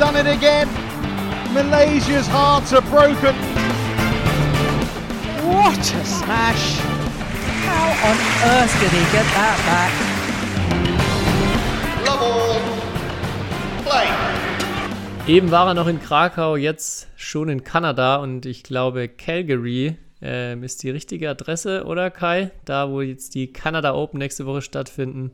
done it again. Malaysia's hearts are broken. What a smash! How on earth did he get that back? Love all. Play. Eben war er noch in Krakau, jetzt schon in Kanada und ich glaube Calgary ähm, ist die richtige Adresse, oder Kai? Da, wo jetzt die Canada Open nächste Woche stattfinden.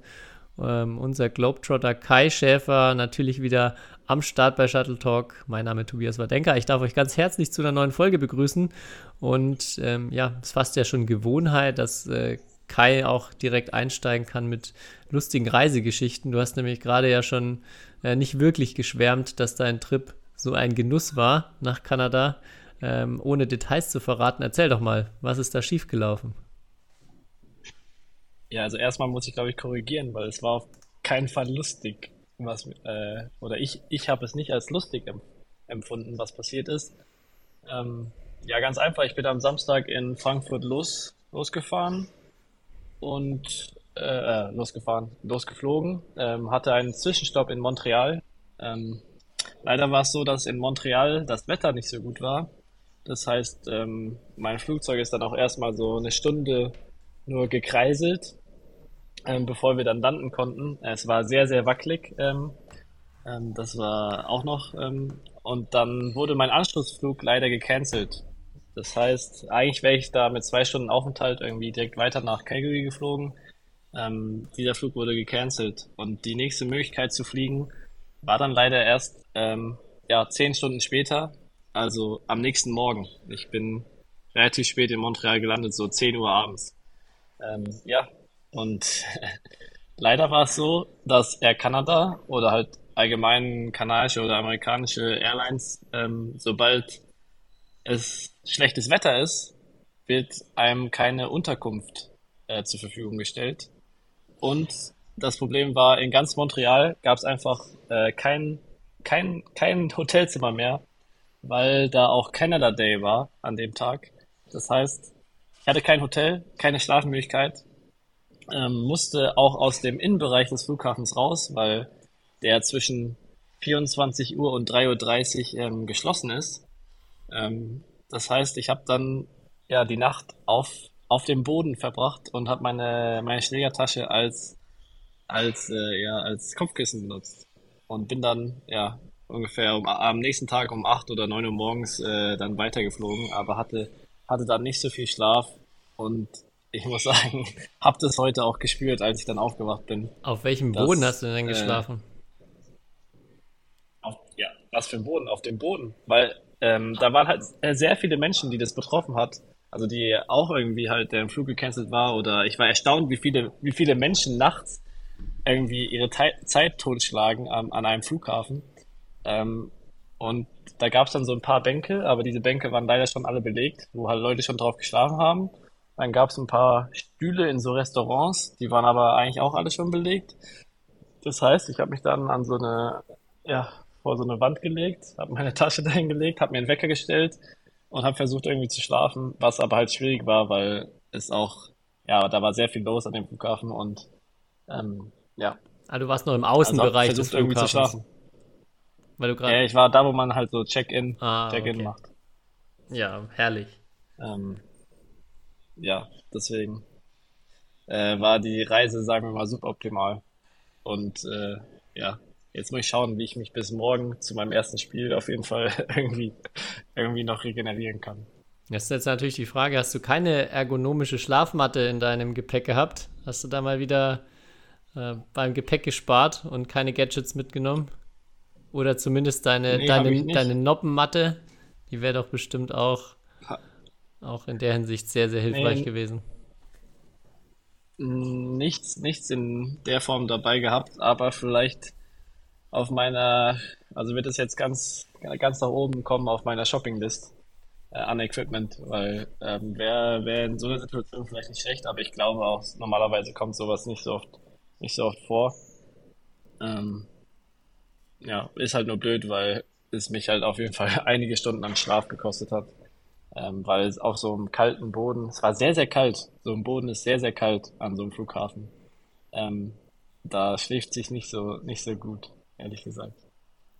Ähm, unser Globetrotter Kai Schäfer natürlich wieder am Start bei Shuttle Talk. Mein Name ist Tobias Wadenka. Ich darf euch ganz herzlich zu einer neuen Folge begrüßen. Und ähm, ja, es ist fast ja schon Gewohnheit, dass äh, Kai auch direkt einsteigen kann mit lustigen Reisegeschichten. Du hast nämlich gerade ja schon äh, nicht wirklich geschwärmt, dass dein Trip so ein Genuss war nach Kanada. Ähm, ohne Details zu verraten, erzähl doch mal, was ist da schiefgelaufen? Ja, also erstmal muss ich, glaube ich, korrigieren, weil es war auf keinen Fall lustig, was, äh, oder ich, ich habe es nicht als lustig em empfunden, was passiert ist. Ähm, ja, ganz einfach, ich bin am Samstag in Frankfurt los, losgefahren und äh, äh losgefahren, losgeflogen, ähm, hatte einen Zwischenstopp in Montreal. Ähm, leider war es so, dass in Montreal das Wetter nicht so gut war das heißt, ähm, mein Flugzeug ist dann auch erstmal so eine Stunde nur gekreiselt, ähm, bevor wir dann landen konnten. Es war sehr, sehr wackelig. Ähm, ähm, das war auch noch. Ähm, und dann wurde mein Anschlussflug leider gecancelt. Das heißt, eigentlich wäre ich da mit zwei Stunden Aufenthalt irgendwie direkt weiter nach Calgary geflogen. Ähm, dieser Flug wurde gecancelt. Und die nächste Möglichkeit zu fliegen war dann leider erst ähm, ja, zehn Stunden später also am nächsten Morgen. Ich bin relativ spät in Montreal gelandet, so 10 Uhr abends. Ähm, ja, und leider war es so, dass Air Canada oder halt allgemein kanadische oder amerikanische Airlines, ähm, sobald es schlechtes Wetter ist, wird einem keine Unterkunft äh, zur Verfügung gestellt. Und das Problem war, in ganz Montreal gab es einfach äh, kein, kein, kein Hotelzimmer mehr weil da auch Canada Day war an dem Tag. Das heißt, ich hatte kein Hotel, keine Schlafmöglichkeit, ähm, musste auch aus dem Innenbereich des Flughafens raus, weil der zwischen 24 Uhr und 3.30 Uhr ähm, geschlossen ist. Ähm, das heißt, ich habe dann ja die Nacht auf, auf dem Boden verbracht und habe meine, meine Schlägertasche als, als, äh, ja, als Kopfkissen benutzt. Und bin dann ja ungefähr um, am nächsten Tag um 8 oder 9 Uhr morgens äh, dann weitergeflogen, aber hatte, hatte dann nicht so viel Schlaf und ich muss sagen, habe das heute auch gespürt, als ich dann aufgewacht bin. Auf welchem dass, Boden hast du denn geschlafen? Äh, auf, ja, was für ein Boden? Auf dem Boden, weil ähm, da waren halt sehr viele Menschen, die das betroffen hat. Also die auch irgendwie halt der Flug gecancelt war oder ich war erstaunt, wie viele, wie viele Menschen nachts irgendwie ihre Te Zeit totschlagen an, an einem Flughafen. Ähm, und da gab es dann so ein paar Bänke, aber diese Bänke waren leider schon alle belegt, wo halt Leute schon drauf geschlafen haben. Dann gab es ein paar Stühle in so Restaurants, die waren aber eigentlich auch alle schon belegt. Das heißt, ich habe mich dann an so eine, ja, vor so eine Wand gelegt, habe meine Tasche dahin gelegt, habe mir einen Wecker gestellt und habe versucht irgendwie zu schlafen, was aber halt schwierig war, weil es auch, ja, da war sehr viel los an dem Flughafen und ähm, ja. Ah, du warst noch im Außenbereich also des Flughafens. irgendwie zu schlafen. Weil du gerade. Ja, ich war da, wo man halt so Check-in ah, Check okay. macht. Ja, herrlich. Ähm, ja, deswegen äh, war die Reise, sagen wir mal, suboptimal. Und äh, ja, jetzt muss ich schauen, wie ich mich bis morgen zu meinem ersten Spiel auf jeden Fall irgendwie, irgendwie noch regenerieren kann. Das ist jetzt natürlich die Frage, hast du keine ergonomische Schlafmatte in deinem Gepäck gehabt? Hast du da mal wieder äh, beim Gepäck gespart und keine Gadgets mitgenommen? Oder zumindest deine, nee, deine, deine Noppenmatte. Die wäre doch bestimmt auch, auch in der Hinsicht sehr, sehr hilfreich nee, gewesen. Nichts, nichts in der Form dabei gehabt, aber vielleicht auf meiner, also wird es jetzt ganz, ganz nach oben kommen auf meiner Shoppinglist äh, an Equipment, weil ähm, wäre wär in so einer Situation vielleicht nicht schlecht, aber ich glaube auch, normalerweise kommt sowas nicht so oft, nicht so oft vor. Ähm, ja, ist halt nur blöd, weil es mich halt auf jeden Fall einige Stunden an Schlaf gekostet hat. Ähm, weil es auf so einem kalten Boden, es war sehr, sehr kalt. So ein Boden ist sehr, sehr kalt an so einem Flughafen. Ähm, da schläft sich nicht so, nicht so gut, ehrlich gesagt.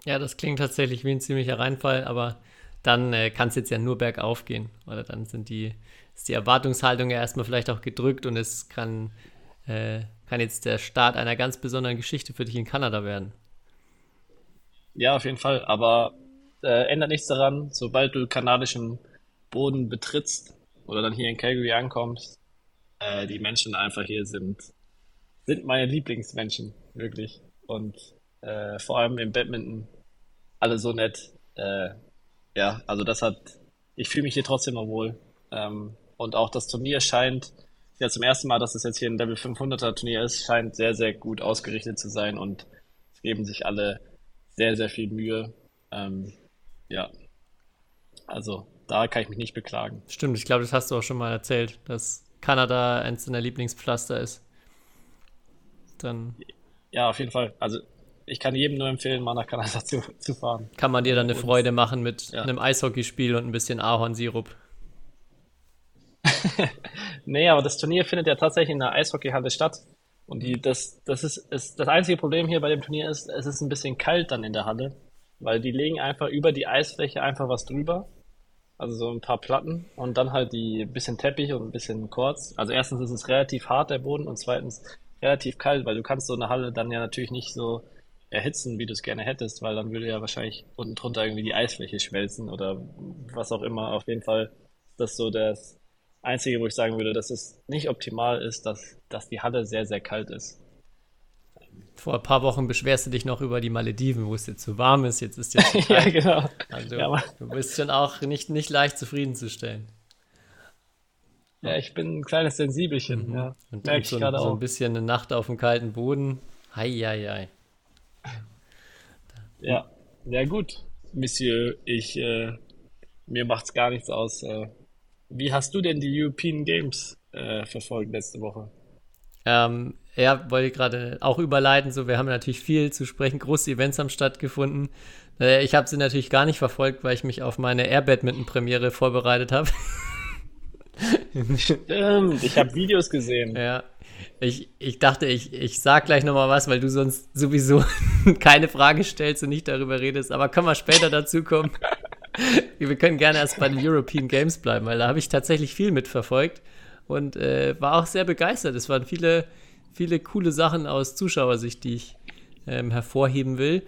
Ja, das klingt tatsächlich wie ein ziemlicher Reinfall, aber dann äh, kann es jetzt ja nur bergauf gehen. Oder dann sind die, ist die Erwartungshaltung ja erstmal vielleicht auch gedrückt und es kann, äh, kann jetzt der Start einer ganz besonderen Geschichte für dich in Kanada werden. Ja, auf jeden Fall. Aber äh, ändert nichts daran, sobald du kanadischen Boden betrittst oder dann hier in Calgary ankommst, äh, die Menschen einfach hier sind, sind meine Lieblingsmenschen, wirklich. Und äh, vor allem im Badminton alle so nett. Äh, ja, also das hat, ich fühle mich hier trotzdem noch wohl. Ähm, und auch das Turnier scheint, ja zum ersten Mal, dass es jetzt hier ein Level 500er Turnier ist, scheint sehr, sehr gut ausgerichtet zu sein und es geben sich alle sehr, sehr viel Mühe. Ähm, ja, also da kann ich mich nicht beklagen. Stimmt, ich glaube, das hast du auch schon mal erzählt, dass Kanada eins deiner Lieblingspflaster ist. Dann. Ja, auf jeden Fall. Also ich kann jedem nur empfehlen, mal nach Kanada zu, zu fahren. Kann man dir dann eine und, Freude machen mit ja. einem Eishockeyspiel und ein bisschen Ahornsirup. nee, aber das Turnier findet ja tatsächlich in der Eishockeyhalle statt. Und die, das, das ist, ist das einzige Problem hier bei dem Turnier ist, es ist ein bisschen kalt dann in der Halle, weil die legen einfach über die Eisfläche einfach was drüber. Also so ein paar Platten und dann halt die bisschen Teppich und ein bisschen Kurz. Also erstens ist es relativ hart, der Boden, und zweitens relativ kalt, weil du kannst so eine Halle dann ja natürlich nicht so erhitzen, wie du es gerne hättest, weil dann würde ja wahrscheinlich unten drunter irgendwie die Eisfläche schmelzen oder was auch immer. Auf jeden Fall ist das so das Einzige, wo ich sagen würde, dass es nicht optimal ist, dass, dass die Halle sehr, sehr kalt ist. Vor ein paar Wochen beschwerst du dich noch über die Malediven, wo es jetzt zu warm ist. Jetzt ist zu kalt. ja, genau. Also, ja, du bist schon auch nicht, nicht leicht zufriedenzustellen. Ja, ich bin ein kleines Sensibelchen. Mhm. Ja. Und, und so, so ein bisschen eine Nacht auf dem kalten Boden. Hei, hei, hei. Ja, ja gut, Monsieur, ich, äh, mir macht's gar nichts aus. Äh, wie hast du denn die European Games äh, verfolgt letzte Woche? Ähm, ja, wollte ich gerade auch überleiten. So, wir haben natürlich viel zu sprechen. Große Events haben stattgefunden. Äh, ich habe sie natürlich gar nicht verfolgt, weil ich mich auf meine Air Badminton Premiere vorbereitet habe. Stimmt, ich habe Videos gesehen. Ja, ich, ich dachte, ich, ich sag gleich nochmal was, weil du sonst sowieso keine Frage stellst und nicht darüber redest. Aber können wir später dazu kommen. wir können gerne erst bei den European Games bleiben, weil da habe ich tatsächlich viel mitverfolgt und äh, war auch sehr begeistert. Es waren viele, viele coole Sachen aus Zuschauersicht, die ich ähm, hervorheben will.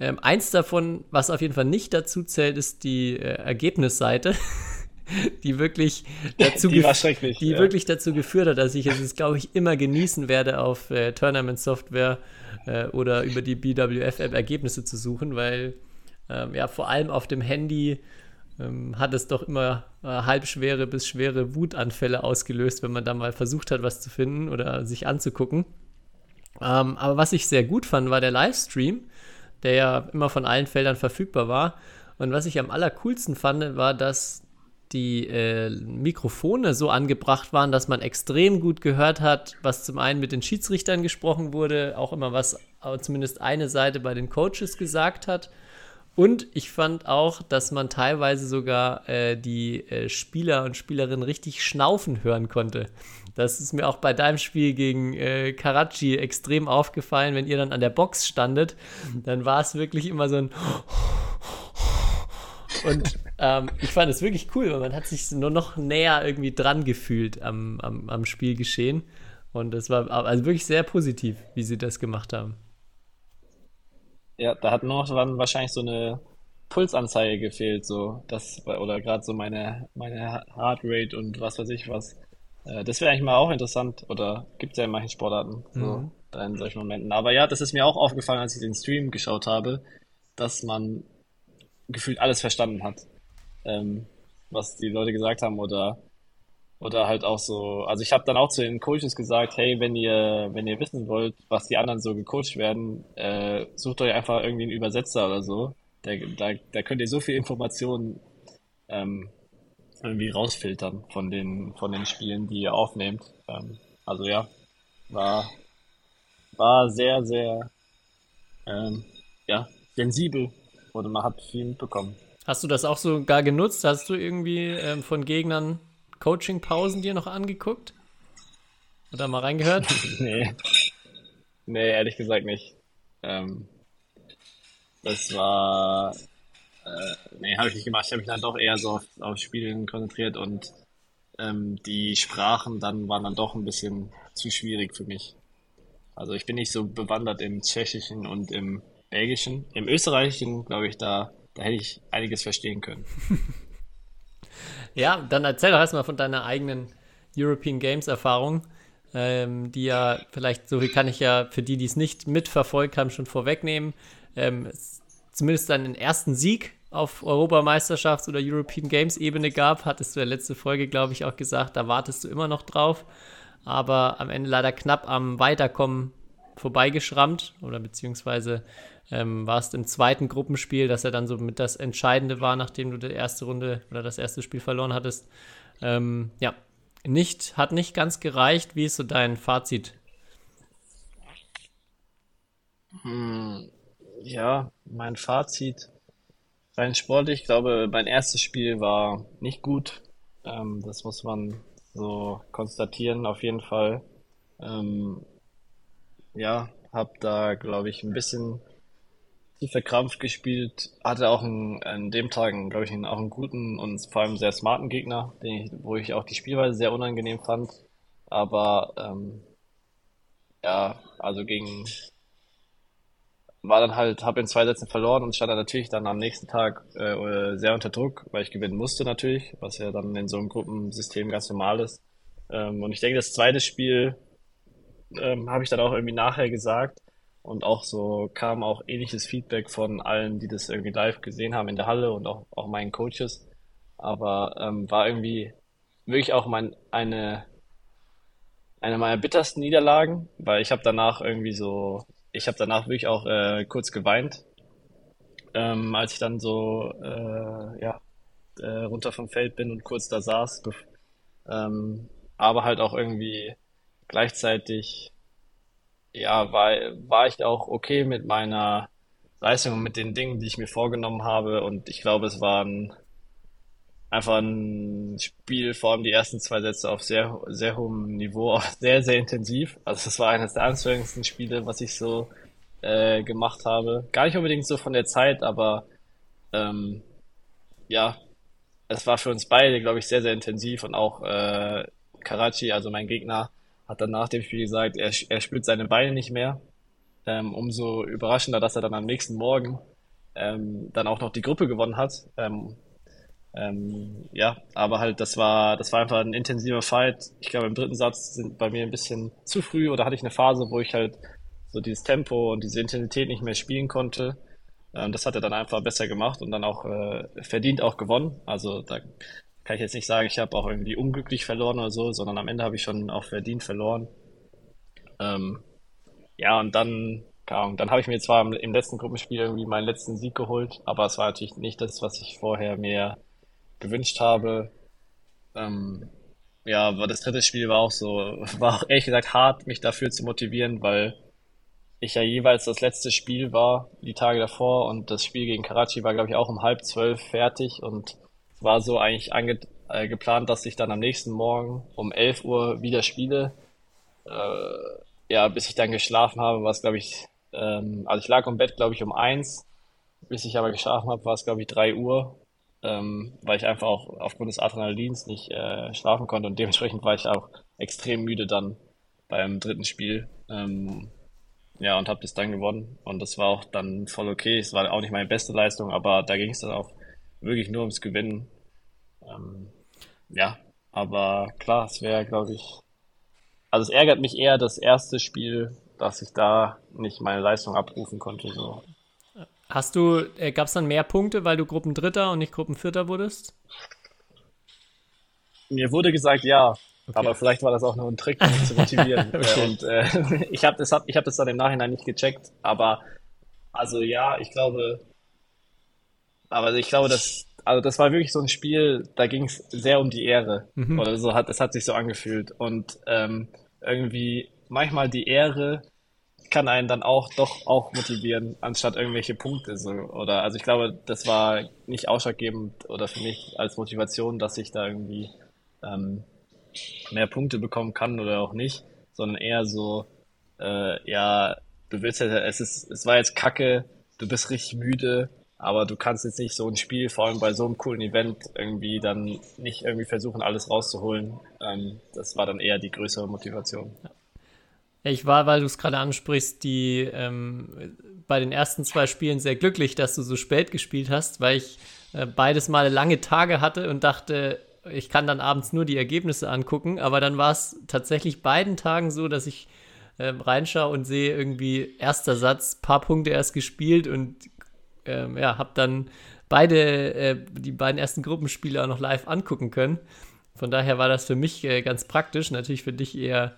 Ähm, eins davon, was auf jeden Fall nicht dazu zählt, ist die äh, Ergebnisseite. die wirklich dazu, die, die ja. wirklich dazu geführt hat, dass ich es, glaube ich, immer genießen werde, auf äh, Tournament Software äh, oder über die BWF-App Ergebnisse zu suchen, weil ähm, ja vor allem auf dem Handy ähm, hat es doch immer äh, halbschwere bis schwere Wutanfälle ausgelöst, wenn man da mal versucht hat, was zu finden oder sich anzugucken. Ähm, aber was ich sehr gut fand, war der Livestream, der ja immer von allen Feldern verfügbar war. Und was ich am allercoolsten fand, war, dass die äh, Mikrofone so angebracht waren, dass man extrem gut gehört hat, was zum einen mit den Schiedsrichtern gesprochen wurde, auch immer was zumindest eine Seite bei den Coaches gesagt hat. Und ich fand auch, dass man teilweise sogar äh, die äh, Spieler und Spielerinnen richtig schnaufen hören konnte. Das ist mir auch bei deinem Spiel gegen äh, Karachi extrem aufgefallen, wenn ihr dann an der Box standet. Dann war es wirklich immer so ein und ähm, ich fand es wirklich cool, weil man hat sich nur noch näher irgendwie dran gefühlt am, am, am Spielgeschehen. Und es war also wirklich sehr positiv, wie sie das gemacht haben. Ja, da hat noch dann wahrscheinlich so eine Pulsanzeige gefehlt, so das oder gerade so meine meine Heartrate und was weiß ich was. Äh, das wäre eigentlich mal auch interessant oder gibt es ja in manchen Sportarten so mhm. in solchen Momenten. Aber ja, das ist mir auch aufgefallen, als ich den Stream geschaut habe, dass man gefühlt alles verstanden hat, ähm, was die Leute gesagt haben oder oder halt auch so, also ich habe dann auch zu den Coaches gesagt, hey, wenn ihr, wenn ihr wissen wollt, was die anderen so gecoacht werden, äh, sucht euch einfach irgendwie einen Übersetzer oder so. Da, da, da könnt ihr so viel Informationen ähm, irgendwie rausfiltern von den, von den Spielen, die ihr aufnehmt. Ähm, also ja, war, war sehr, sehr ähm, ja, sensibel oder man hat viel mitbekommen. Hast du das auch sogar genutzt? Hast du irgendwie ähm, von Gegnern Coaching-Pausen dir noch angeguckt? Oder mal reingehört? nee. Nee, ehrlich gesagt nicht. Ähm, Das war, äh, nee, habe ich nicht gemacht. Ich habe mich dann doch eher so auf, auf Spielen konzentriert und ähm, die Sprachen dann waren dann doch ein bisschen zu schwierig für mich. Also ich bin nicht so bewandert im Tschechischen und im Belgischen. Im Österreichischen, glaube ich, da, da hätte ich einiges verstehen können. ja, dann erzähl doch erstmal von deiner eigenen European Games Erfahrung, ähm, die ja vielleicht, so viel kann ich ja für die, die es nicht mitverfolgt haben, schon vorwegnehmen. Ähm, zumindest deinen ersten Sieg auf Europameisterschafts- oder European Games Ebene gab, hattest du ja letzte Folge, glaube ich, auch gesagt, da wartest du immer noch drauf aber am Ende leider knapp am Weiterkommen vorbeigeschrammt oder beziehungsweise ähm, war im zweiten Gruppenspiel, dass er dann so mit das Entscheidende war, nachdem du die erste Runde oder das erste Spiel verloren hattest. Ähm, ja, nicht, hat nicht ganz gereicht. Wie ist so dein Fazit? Hm, ja, mein Fazit rein sportlich, ich glaube, mein erstes Spiel war nicht gut. Ähm, das muss man so konstatieren auf jeden Fall. Ähm, ja, hab da, glaube ich, ein bisschen verkrampft gespielt. Hatte auch einen, an dem Tag, glaube ich, einen, auch einen guten und vor allem sehr smarten Gegner, den ich, wo ich auch die Spielweise sehr unangenehm fand. Aber ähm, ja, also gegen war dann halt, habe in zwei Sätzen verloren und stand dann natürlich dann am nächsten Tag äh, sehr unter Druck, weil ich gewinnen musste natürlich, was ja dann in so einem Gruppensystem ganz normal ist. Ähm, und ich denke, das zweite Spiel ähm, habe ich dann auch irgendwie nachher gesagt und auch so kam auch ähnliches Feedback von allen, die das irgendwie live gesehen haben in der Halle und auch, auch meinen Coaches. Aber ähm, war irgendwie wirklich auch mein, eine, eine meiner bittersten Niederlagen, weil ich habe danach irgendwie so ich habe danach wirklich auch äh, kurz geweint, ähm, als ich dann so äh, ja, äh, runter vom Feld bin und kurz da saß. Ähm, aber halt auch irgendwie gleichzeitig, ja, war, war ich auch okay mit meiner Leistung und mit den Dingen, die ich mir vorgenommen habe. Und ich glaube, es waren einfach ein Spiel, vor allem die ersten zwei Sätze auf sehr, sehr hohem Niveau, auch sehr, sehr intensiv. Also es war eines der anstrengendsten Spiele, was ich so äh, gemacht habe. Gar nicht unbedingt so von der Zeit, aber ähm, ja, es war für uns beide, glaube ich, sehr, sehr intensiv und auch äh, Karachi, also mein Gegner, hat dann nach dem Spiel gesagt, er, er spürt seine Beine nicht mehr. Ähm, umso überraschender, dass er dann am nächsten Morgen ähm, dann auch noch die Gruppe gewonnen hat. Ähm, ähm, ja, aber halt, das war, das war einfach ein intensiver Fight. Ich glaube, im dritten Satz sind bei mir ein bisschen zu früh oder hatte ich eine Phase, wo ich halt so dieses Tempo und diese Intensität nicht mehr spielen konnte. Ähm, das hat er dann einfach besser gemacht und dann auch äh, verdient auch gewonnen. Also da kann ich jetzt nicht sagen, ich habe auch irgendwie unglücklich verloren oder so, sondern am Ende habe ich schon auch verdient verloren. Ähm, ja, und dann, keine dann habe ich mir zwar im, im letzten Gruppenspiel irgendwie meinen letzten Sieg geholt, aber es war natürlich nicht das, was ich vorher mir gewünscht habe. Ähm, ja, aber das dritte Spiel war auch so, war auch ehrlich gesagt hart, mich dafür zu motivieren, weil ich ja jeweils das letzte Spiel war, die Tage davor, und das Spiel gegen Karachi war, glaube ich, auch um halb zwölf fertig und war so eigentlich ange äh, geplant, dass ich dann am nächsten Morgen um elf Uhr wieder spiele. Äh, ja, bis ich dann geschlafen habe, war es, glaube ich, ähm, also ich lag im Bett, glaube ich, um eins. Bis ich aber geschlafen habe, war es, glaube ich, drei Uhr ähm, weil ich einfach auch aufgrund des Adrenalins nicht äh, schlafen konnte und dementsprechend war ich auch extrem müde dann beim dritten Spiel. Ähm, ja, und habe das dann gewonnen und das war auch dann voll okay. Es war auch nicht meine beste Leistung, aber da ging es dann auch wirklich nur ums Gewinnen. Ähm, ja, aber klar, es wäre, glaube ich, also es ärgert mich eher das erste Spiel, dass ich da nicht meine Leistung abrufen konnte. So. Hast du, äh, gab es dann mehr Punkte, weil du Gruppendritter und nicht Gruppenvierter wurdest? Mir wurde gesagt, ja. Okay. Aber vielleicht war das auch nur ein Trick, mich zu motivieren. okay. Und äh, ich habe das, hab, ich hab das dann im Nachhinein nicht gecheckt. Aber also ja, ich glaube, aber ich glaube, dass also das war wirklich so ein Spiel, da ging es sehr um die Ehre. Mhm. Oder so hat, es hat sich so angefühlt. Und ähm, irgendwie manchmal die Ehre kann einen dann auch doch auch motivieren, anstatt irgendwelche Punkte. So. Oder also ich glaube, das war nicht ausschlaggebend oder für mich als Motivation, dass ich da irgendwie ähm, mehr Punkte bekommen kann oder auch nicht, sondern eher so, äh, ja, du willst ja, es ist, es war jetzt kacke, du bist richtig müde, aber du kannst jetzt nicht so ein Spiel, vor allem bei so einem coolen Event, irgendwie dann nicht irgendwie versuchen, alles rauszuholen. Ähm, das war dann eher die größere Motivation. Ich war, weil du es gerade ansprichst, die ähm, bei den ersten zwei Spielen sehr glücklich, dass du so spät gespielt hast, weil ich äh, beides Mal lange Tage hatte und dachte, ich kann dann abends nur die Ergebnisse angucken. Aber dann war es tatsächlich beiden Tagen so, dass ich äh, reinschaue und sehe irgendwie erster Satz, paar Punkte erst gespielt und ähm, ja, habe dann beide, äh, die beiden ersten Gruppenspiele auch noch live angucken können. Von daher war das für mich äh, ganz praktisch, natürlich für dich eher,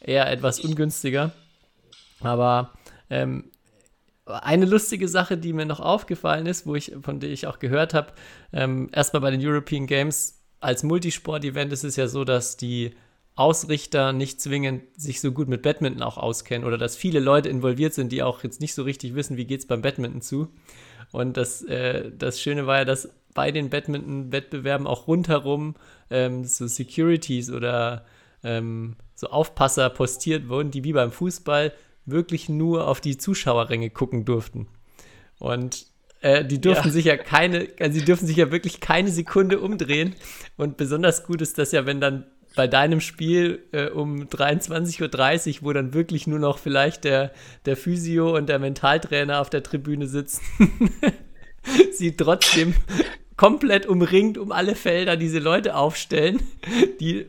eher etwas ungünstiger. Aber ähm, eine lustige Sache, die mir noch aufgefallen ist, wo ich, von der ich auch gehört habe, ähm, erstmal bei den European Games als Multisport-Event ist es ja so, dass die Ausrichter nicht zwingend sich so gut mit Badminton auch auskennen oder dass viele Leute involviert sind, die auch jetzt nicht so richtig wissen, wie geht es beim Badminton zu. Und das, äh, das Schöne war ja, dass bei den Badminton-Wettbewerben auch rundherum ähm, so Securities oder ähm, so Aufpasser postiert wurden, die wie beim Fußball wirklich nur auf die Zuschauerränge gucken durften. Und äh, die durften ja. sich ja keine, also sie dürfen sich ja wirklich keine Sekunde umdrehen. Und besonders gut ist das ja, wenn dann bei deinem Spiel äh, um 23.30 Uhr, wo dann wirklich nur noch vielleicht der, der Physio und der Mentaltrainer auf der Tribüne sitzen, sie trotzdem komplett umringt um alle Felder diese Leute aufstellen, die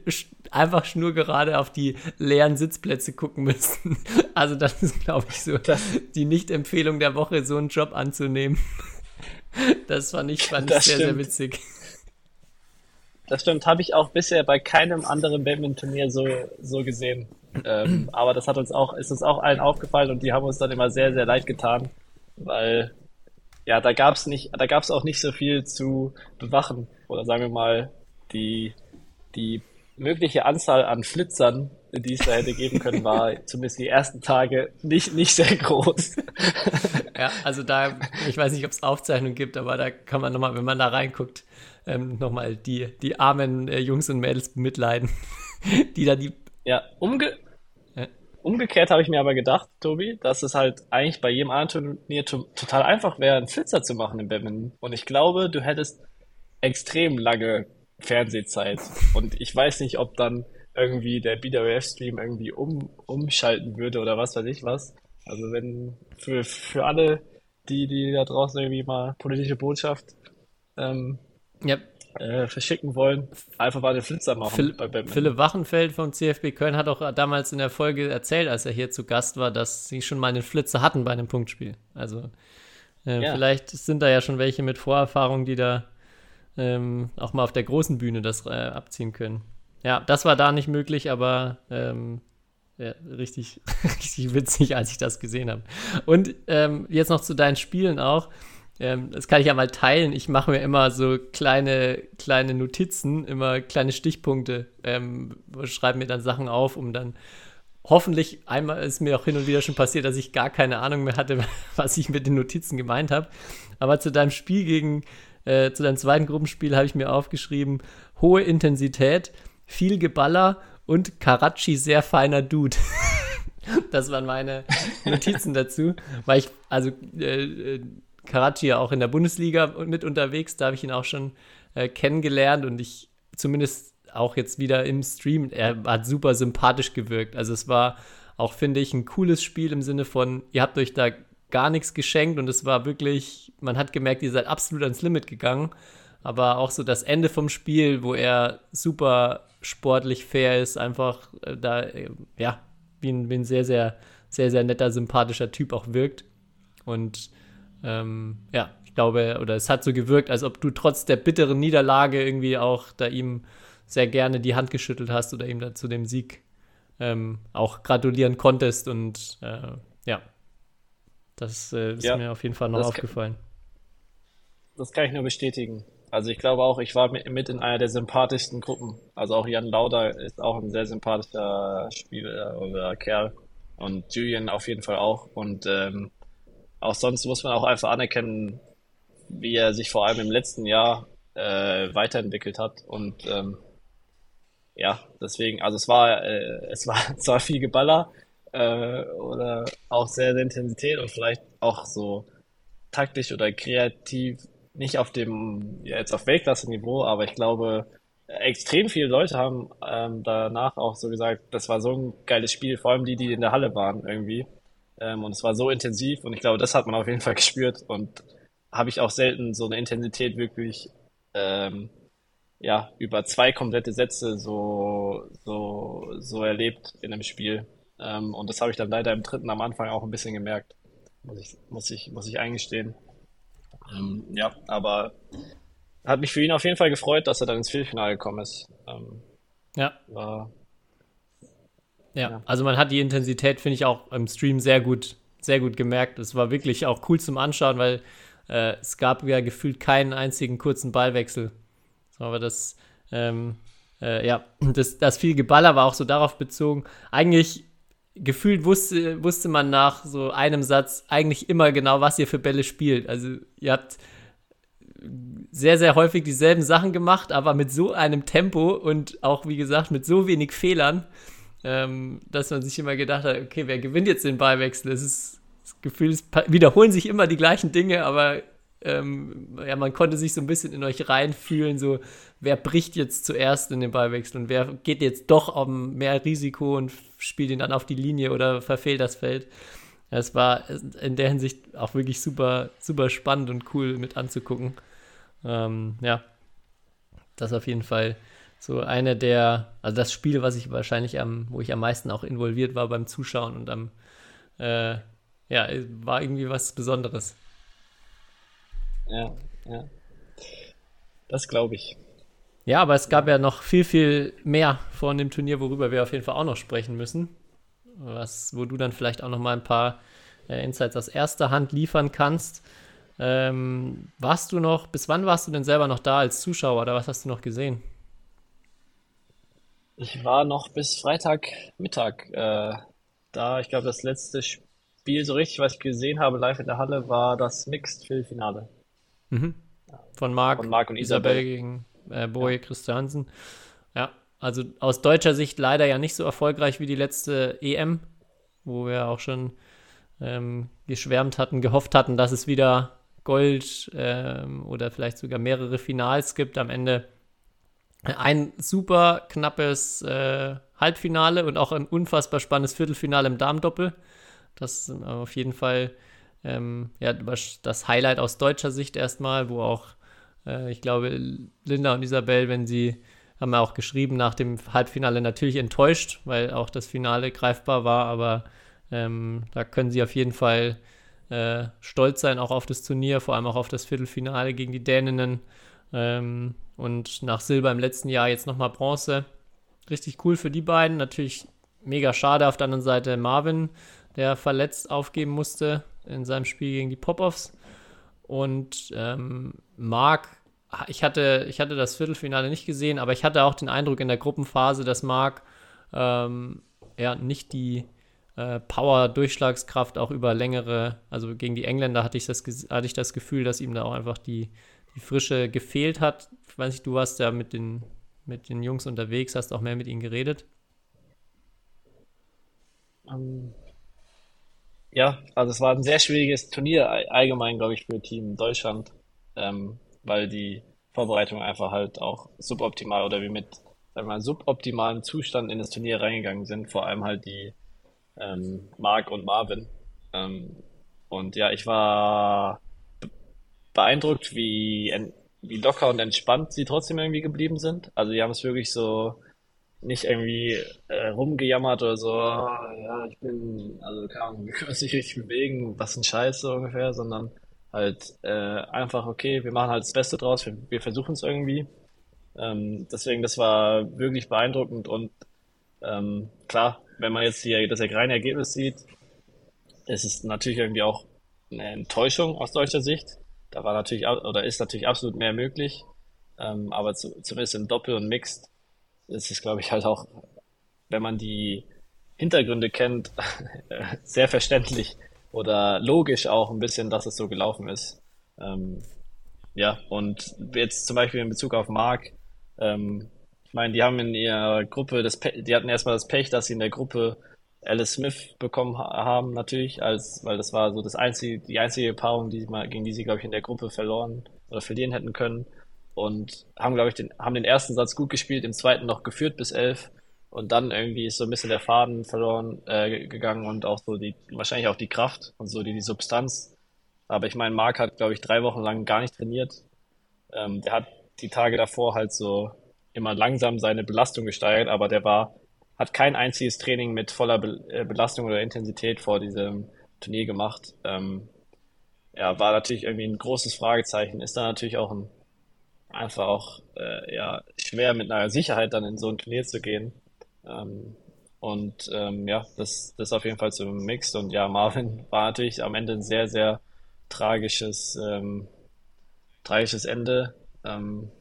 einfach schnurgerade auf die leeren Sitzplätze gucken müssen. Also das ist, glaube ich, so das, die Nicht-Empfehlung der Woche, so einen Job anzunehmen. Das fand ich, fand ich sehr, stimmt. sehr witzig. Das stimmt, habe ich auch bisher bei keinem anderen Badminton-Turnier so, so gesehen. Ähm, aber das hat uns auch, ist uns auch allen aufgefallen und die haben uns dann immer sehr, sehr leid getan, weil ja, da gab es nicht, da gab es auch nicht so viel zu bewachen. Oder sagen wir mal, die, die mögliche Anzahl an Flitzern, die es da hätte geben können, war zumindest die ersten Tage nicht, nicht sehr groß. Ja, also da, ich weiß nicht, ob es Aufzeichnungen gibt, aber da kann man nochmal, wenn man da reinguckt, ähm, nochmal die, die armen äh, Jungs und Mädels mitleiden, die da die. Ja, umge ja. umgekehrt habe ich mir aber gedacht, Tobi, dass es halt eigentlich bei jedem anderen Turnier total einfach wäre, einen Flitzer zu machen im Badminton. Und ich glaube, du hättest extrem lange Fernsehzeit. Und ich weiß nicht, ob dann irgendwie der BWF-Stream irgendwie um, umschalten würde oder was weiß ich was. Also wenn für, für alle, die, die da draußen irgendwie mal politische Botschaft ähm, yep. äh, verschicken wollen, einfach mal den Flitzer machen Phil bei Batman. Philipp Wachenfeld vom CFB Köln hat auch damals in der Folge erzählt, als er hier zu Gast war, dass sie schon mal einen Flitzer hatten bei einem Punktspiel. Also äh, ja. vielleicht sind da ja schon welche mit Vorerfahrung, die da ähm, auch mal auf der großen Bühne das äh, abziehen können. Ja, das war da nicht möglich, aber ähm, ja, richtig, richtig witzig, als ich das gesehen habe. Und ähm, jetzt noch zu deinen Spielen auch. Ähm, das kann ich ja mal teilen. Ich mache mir immer so kleine, kleine Notizen, immer kleine Stichpunkte, ähm, schreibe mir dann Sachen auf, um dann hoffentlich einmal ist mir auch hin und wieder schon passiert, dass ich gar keine Ahnung mehr hatte, was ich mit den Notizen gemeint habe. Aber zu deinem Spiel gegen, äh, zu deinem zweiten Gruppenspiel habe ich mir aufgeschrieben, hohe Intensität, viel Geballer und Karachi sehr feiner Dude. das waren meine Notizen dazu, weil ich, also äh, äh, Karachi ja auch in der Bundesliga mit unterwegs, da habe ich ihn auch schon äh, kennengelernt und ich zumindest auch jetzt wieder im Stream, er hat super sympathisch gewirkt. Also es war auch, finde ich, ein cooles Spiel im Sinne von, ihr habt euch da gar nichts geschenkt und es war wirklich, man hat gemerkt, ihr seid absolut ans Limit gegangen. Aber auch so das Ende vom Spiel, wo er super sportlich fair ist, einfach äh, da, äh, ja, wie ein, wie ein sehr, sehr, sehr, sehr netter, sympathischer Typ auch wirkt. Und ähm, ja, ich glaube, oder es hat so gewirkt, als ob du trotz der bitteren Niederlage irgendwie auch da ihm sehr gerne die Hand geschüttelt hast oder ihm da zu dem Sieg ähm, auch gratulieren konntest. Und äh, ja, das äh, ist ja, mir auf jeden Fall noch aufgefallen. Kann, das kann ich nur bestätigen. Also ich glaube auch, ich war mit in einer der sympathischsten Gruppen. Also auch Jan Lauder ist auch ein sehr sympathischer Spieler oder Kerl. Und Julian auf jeden Fall auch. Und ähm, auch sonst muss man auch einfach anerkennen, wie er sich vor allem im letzten Jahr äh, weiterentwickelt hat. Und ähm, ja, deswegen, also es war, äh, es war zwar viel Geballer äh, oder auch sehr, sehr Intensität und vielleicht auch so taktisch oder kreativ nicht auf dem, ja, jetzt auf Weltklasse-Niveau, aber ich glaube, extrem viele Leute haben ähm, danach auch so gesagt, das war so ein geiles Spiel, vor allem die, die in der Halle waren irgendwie. Ähm, und es war so intensiv und ich glaube, das hat man auf jeden Fall gespürt und habe ich auch selten so eine Intensität wirklich ähm, ja, über zwei komplette Sätze so, so, so erlebt in einem Spiel. Ähm, und das habe ich dann leider im dritten am Anfang auch ein bisschen gemerkt. Muss ich, muss ich, muss ich eingestehen. Ähm, ja, aber hat mich für ihn auf jeden Fall gefreut, dass er dann ins Viertelfinale gekommen ist. Ähm, ja. War, ja. ja, also man hat die Intensität, finde ich, auch im Stream sehr gut, sehr gut gemerkt. Es war wirklich auch cool zum Anschauen, weil äh, es gab ja gefühlt keinen einzigen kurzen Ballwechsel. Aber das, ähm, äh, ja, das, das viel Geballer war auch so darauf bezogen. Eigentlich gefühlt wusste, wusste man nach so einem Satz eigentlich immer genau, was ihr für Bälle spielt. Also ihr habt sehr, sehr häufig dieselben Sachen gemacht, aber mit so einem Tempo und auch, wie gesagt, mit so wenig Fehlern, ähm, dass man sich immer gedacht hat, okay, wer gewinnt jetzt den Ballwechsel? Es ist das Gefühl, es wiederholen sich immer die gleichen Dinge, aber ähm, ja, man konnte sich so ein bisschen in euch reinfühlen, so wer bricht jetzt zuerst in den Ballwechsel und wer geht jetzt doch um mehr Risiko und spielt ihn dann auf die Linie oder verfehlt das Feld. Es war in der Hinsicht auch wirklich super, super spannend und cool mit anzugucken. Ähm, ja, das auf jeden Fall so eine der, also das Spiel, was ich wahrscheinlich am, wo ich am meisten auch involviert war beim Zuschauen und am, äh, ja, war irgendwie was Besonderes. Ja, ja. Das glaube ich. Ja, aber es gab ja noch viel, viel mehr von dem Turnier, worüber wir auf jeden Fall auch noch sprechen müssen. Was, wo du dann vielleicht auch noch mal ein paar äh, Insights aus erster Hand liefern kannst. Ähm, warst du noch, bis wann warst du denn selber noch da als Zuschauer oder was hast du noch gesehen? Ich war noch bis Freitagmittag äh, da. Ich glaube, das letzte Spiel, so richtig, was ich gesehen habe live in der Halle, war das Mixed-Finale. Mhm. Von Marc, Von Marc und Isabel, Isabel gegen äh, Boje ja. Christiansen. Ja, also aus deutscher Sicht leider ja nicht so erfolgreich wie die letzte EM, wo wir auch schon ähm, geschwärmt hatten, gehofft hatten, dass es wieder Gold ähm, oder vielleicht sogar mehrere Finals gibt. Am Ende ein super knappes äh, Halbfinale und auch ein unfassbar spannendes Viertelfinale im Damendoppel. Das ist auf jeden Fall ähm, ja, das Highlight aus deutscher Sicht erstmal, wo auch, äh, ich glaube, Linda und Isabel, wenn sie, haben ja auch geschrieben, nach dem Halbfinale natürlich enttäuscht, weil auch das Finale greifbar war, aber ähm, da können sie auf jeden Fall äh, stolz sein, auch auf das Turnier, vor allem auch auf das Viertelfinale gegen die Däninnen. Ähm, und nach Silber im letzten Jahr jetzt nochmal Bronze. Richtig cool für die beiden. Natürlich mega schade auf der anderen Seite Marvin, der verletzt aufgeben musste in seinem Spiel gegen die Pop-Offs. Und ähm, Marc, ich hatte, ich hatte das Viertelfinale nicht gesehen, aber ich hatte auch den Eindruck in der Gruppenphase, dass Marc ähm, nicht die äh, Power-Durchschlagskraft auch über längere, also gegen die Engländer hatte ich das, hatte ich das Gefühl, dass ihm da auch einfach die, die Frische gefehlt hat. Ich weiß nicht, du warst ja mit den, mit den Jungs unterwegs, hast auch mehr mit ihnen geredet. Um, ja, also es war ein sehr schwieriges Turnier allgemein, glaube ich, für Team Deutschland, ähm, weil die Vorbereitung einfach halt auch suboptimal oder wie mit, sagen suboptimalen Zustand in das Turnier reingegangen sind, vor allem halt die ähm, Marc und Marvin. Ähm, und ja, ich war beeindruckt, wie, wie locker und entspannt sie trotzdem irgendwie geblieben sind. Also die haben es wirklich so nicht irgendwie äh, rumgejammert oder so, ah, ja, ich bin, also keine Ahnung, wir können uns nicht richtig bewegen, was ein Scheiß so ungefähr, sondern halt äh, einfach, okay, wir machen halt das Beste draus, wir, wir versuchen es irgendwie. Ähm, deswegen, das war wirklich beeindruckend und ähm, klar, wenn man jetzt hier das reine Ergebnis sieht, ist es natürlich irgendwie auch eine Enttäuschung aus deutscher Sicht. Da war natürlich, oder ist natürlich absolut mehr möglich. Ähm, aber zu, zumindest im Doppel und Mixed ist es, glaube ich, halt auch, wenn man die Hintergründe kennt, sehr verständlich oder logisch auch ein bisschen, dass es so gelaufen ist. Ähm, ja, und jetzt zum Beispiel in Bezug auf Mark, ähm, ich meine, die haben in ihrer Gruppe, das Pe die hatten erstmal das Pech, dass sie in der Gruppe Alice Smith bekommen haben, natürlich, als, weil das war so das einzige, die einzige Paarung, die mal, gegen die sie, glaube ich, in der Gruppe verloren oder verlieren hätten können. Und haben, glaube ich, den, haben den ersten Satz gut gespielt, im zweiten noch geführt bis elf. Und dann irgendwie ist so ein bisschen der Faden verloren äh, gegangen und auch so die, wahrscheinlich auch die Kraft und so die, die Substanz. Aber ich meine, Marc hat, glaube ich, drei Wochen lang gar nicht trainiert. Ähm, der hat die Tage davor halt so immer langsam seine Belastung gesteigert, aber der war, hat kein einziges Training mit voller Be äh, Belastung oder Intensität vor diesem Turnier gemacht. Ähm, ja, war natürlich irgendwie ein großes Fragezeichen. Ist da natürlich auch ein, einfach auch äh, ja, schwer mit einer Sicherheit dann in so ein Turnier zu gehen. Ähm, und ähm, ja, das, das auf jeden Fall zum Mix. Und ja, Marvin war natürlich am Ende ein sehr, sehr tragisches, ähm, tragisches Ende. Ähm,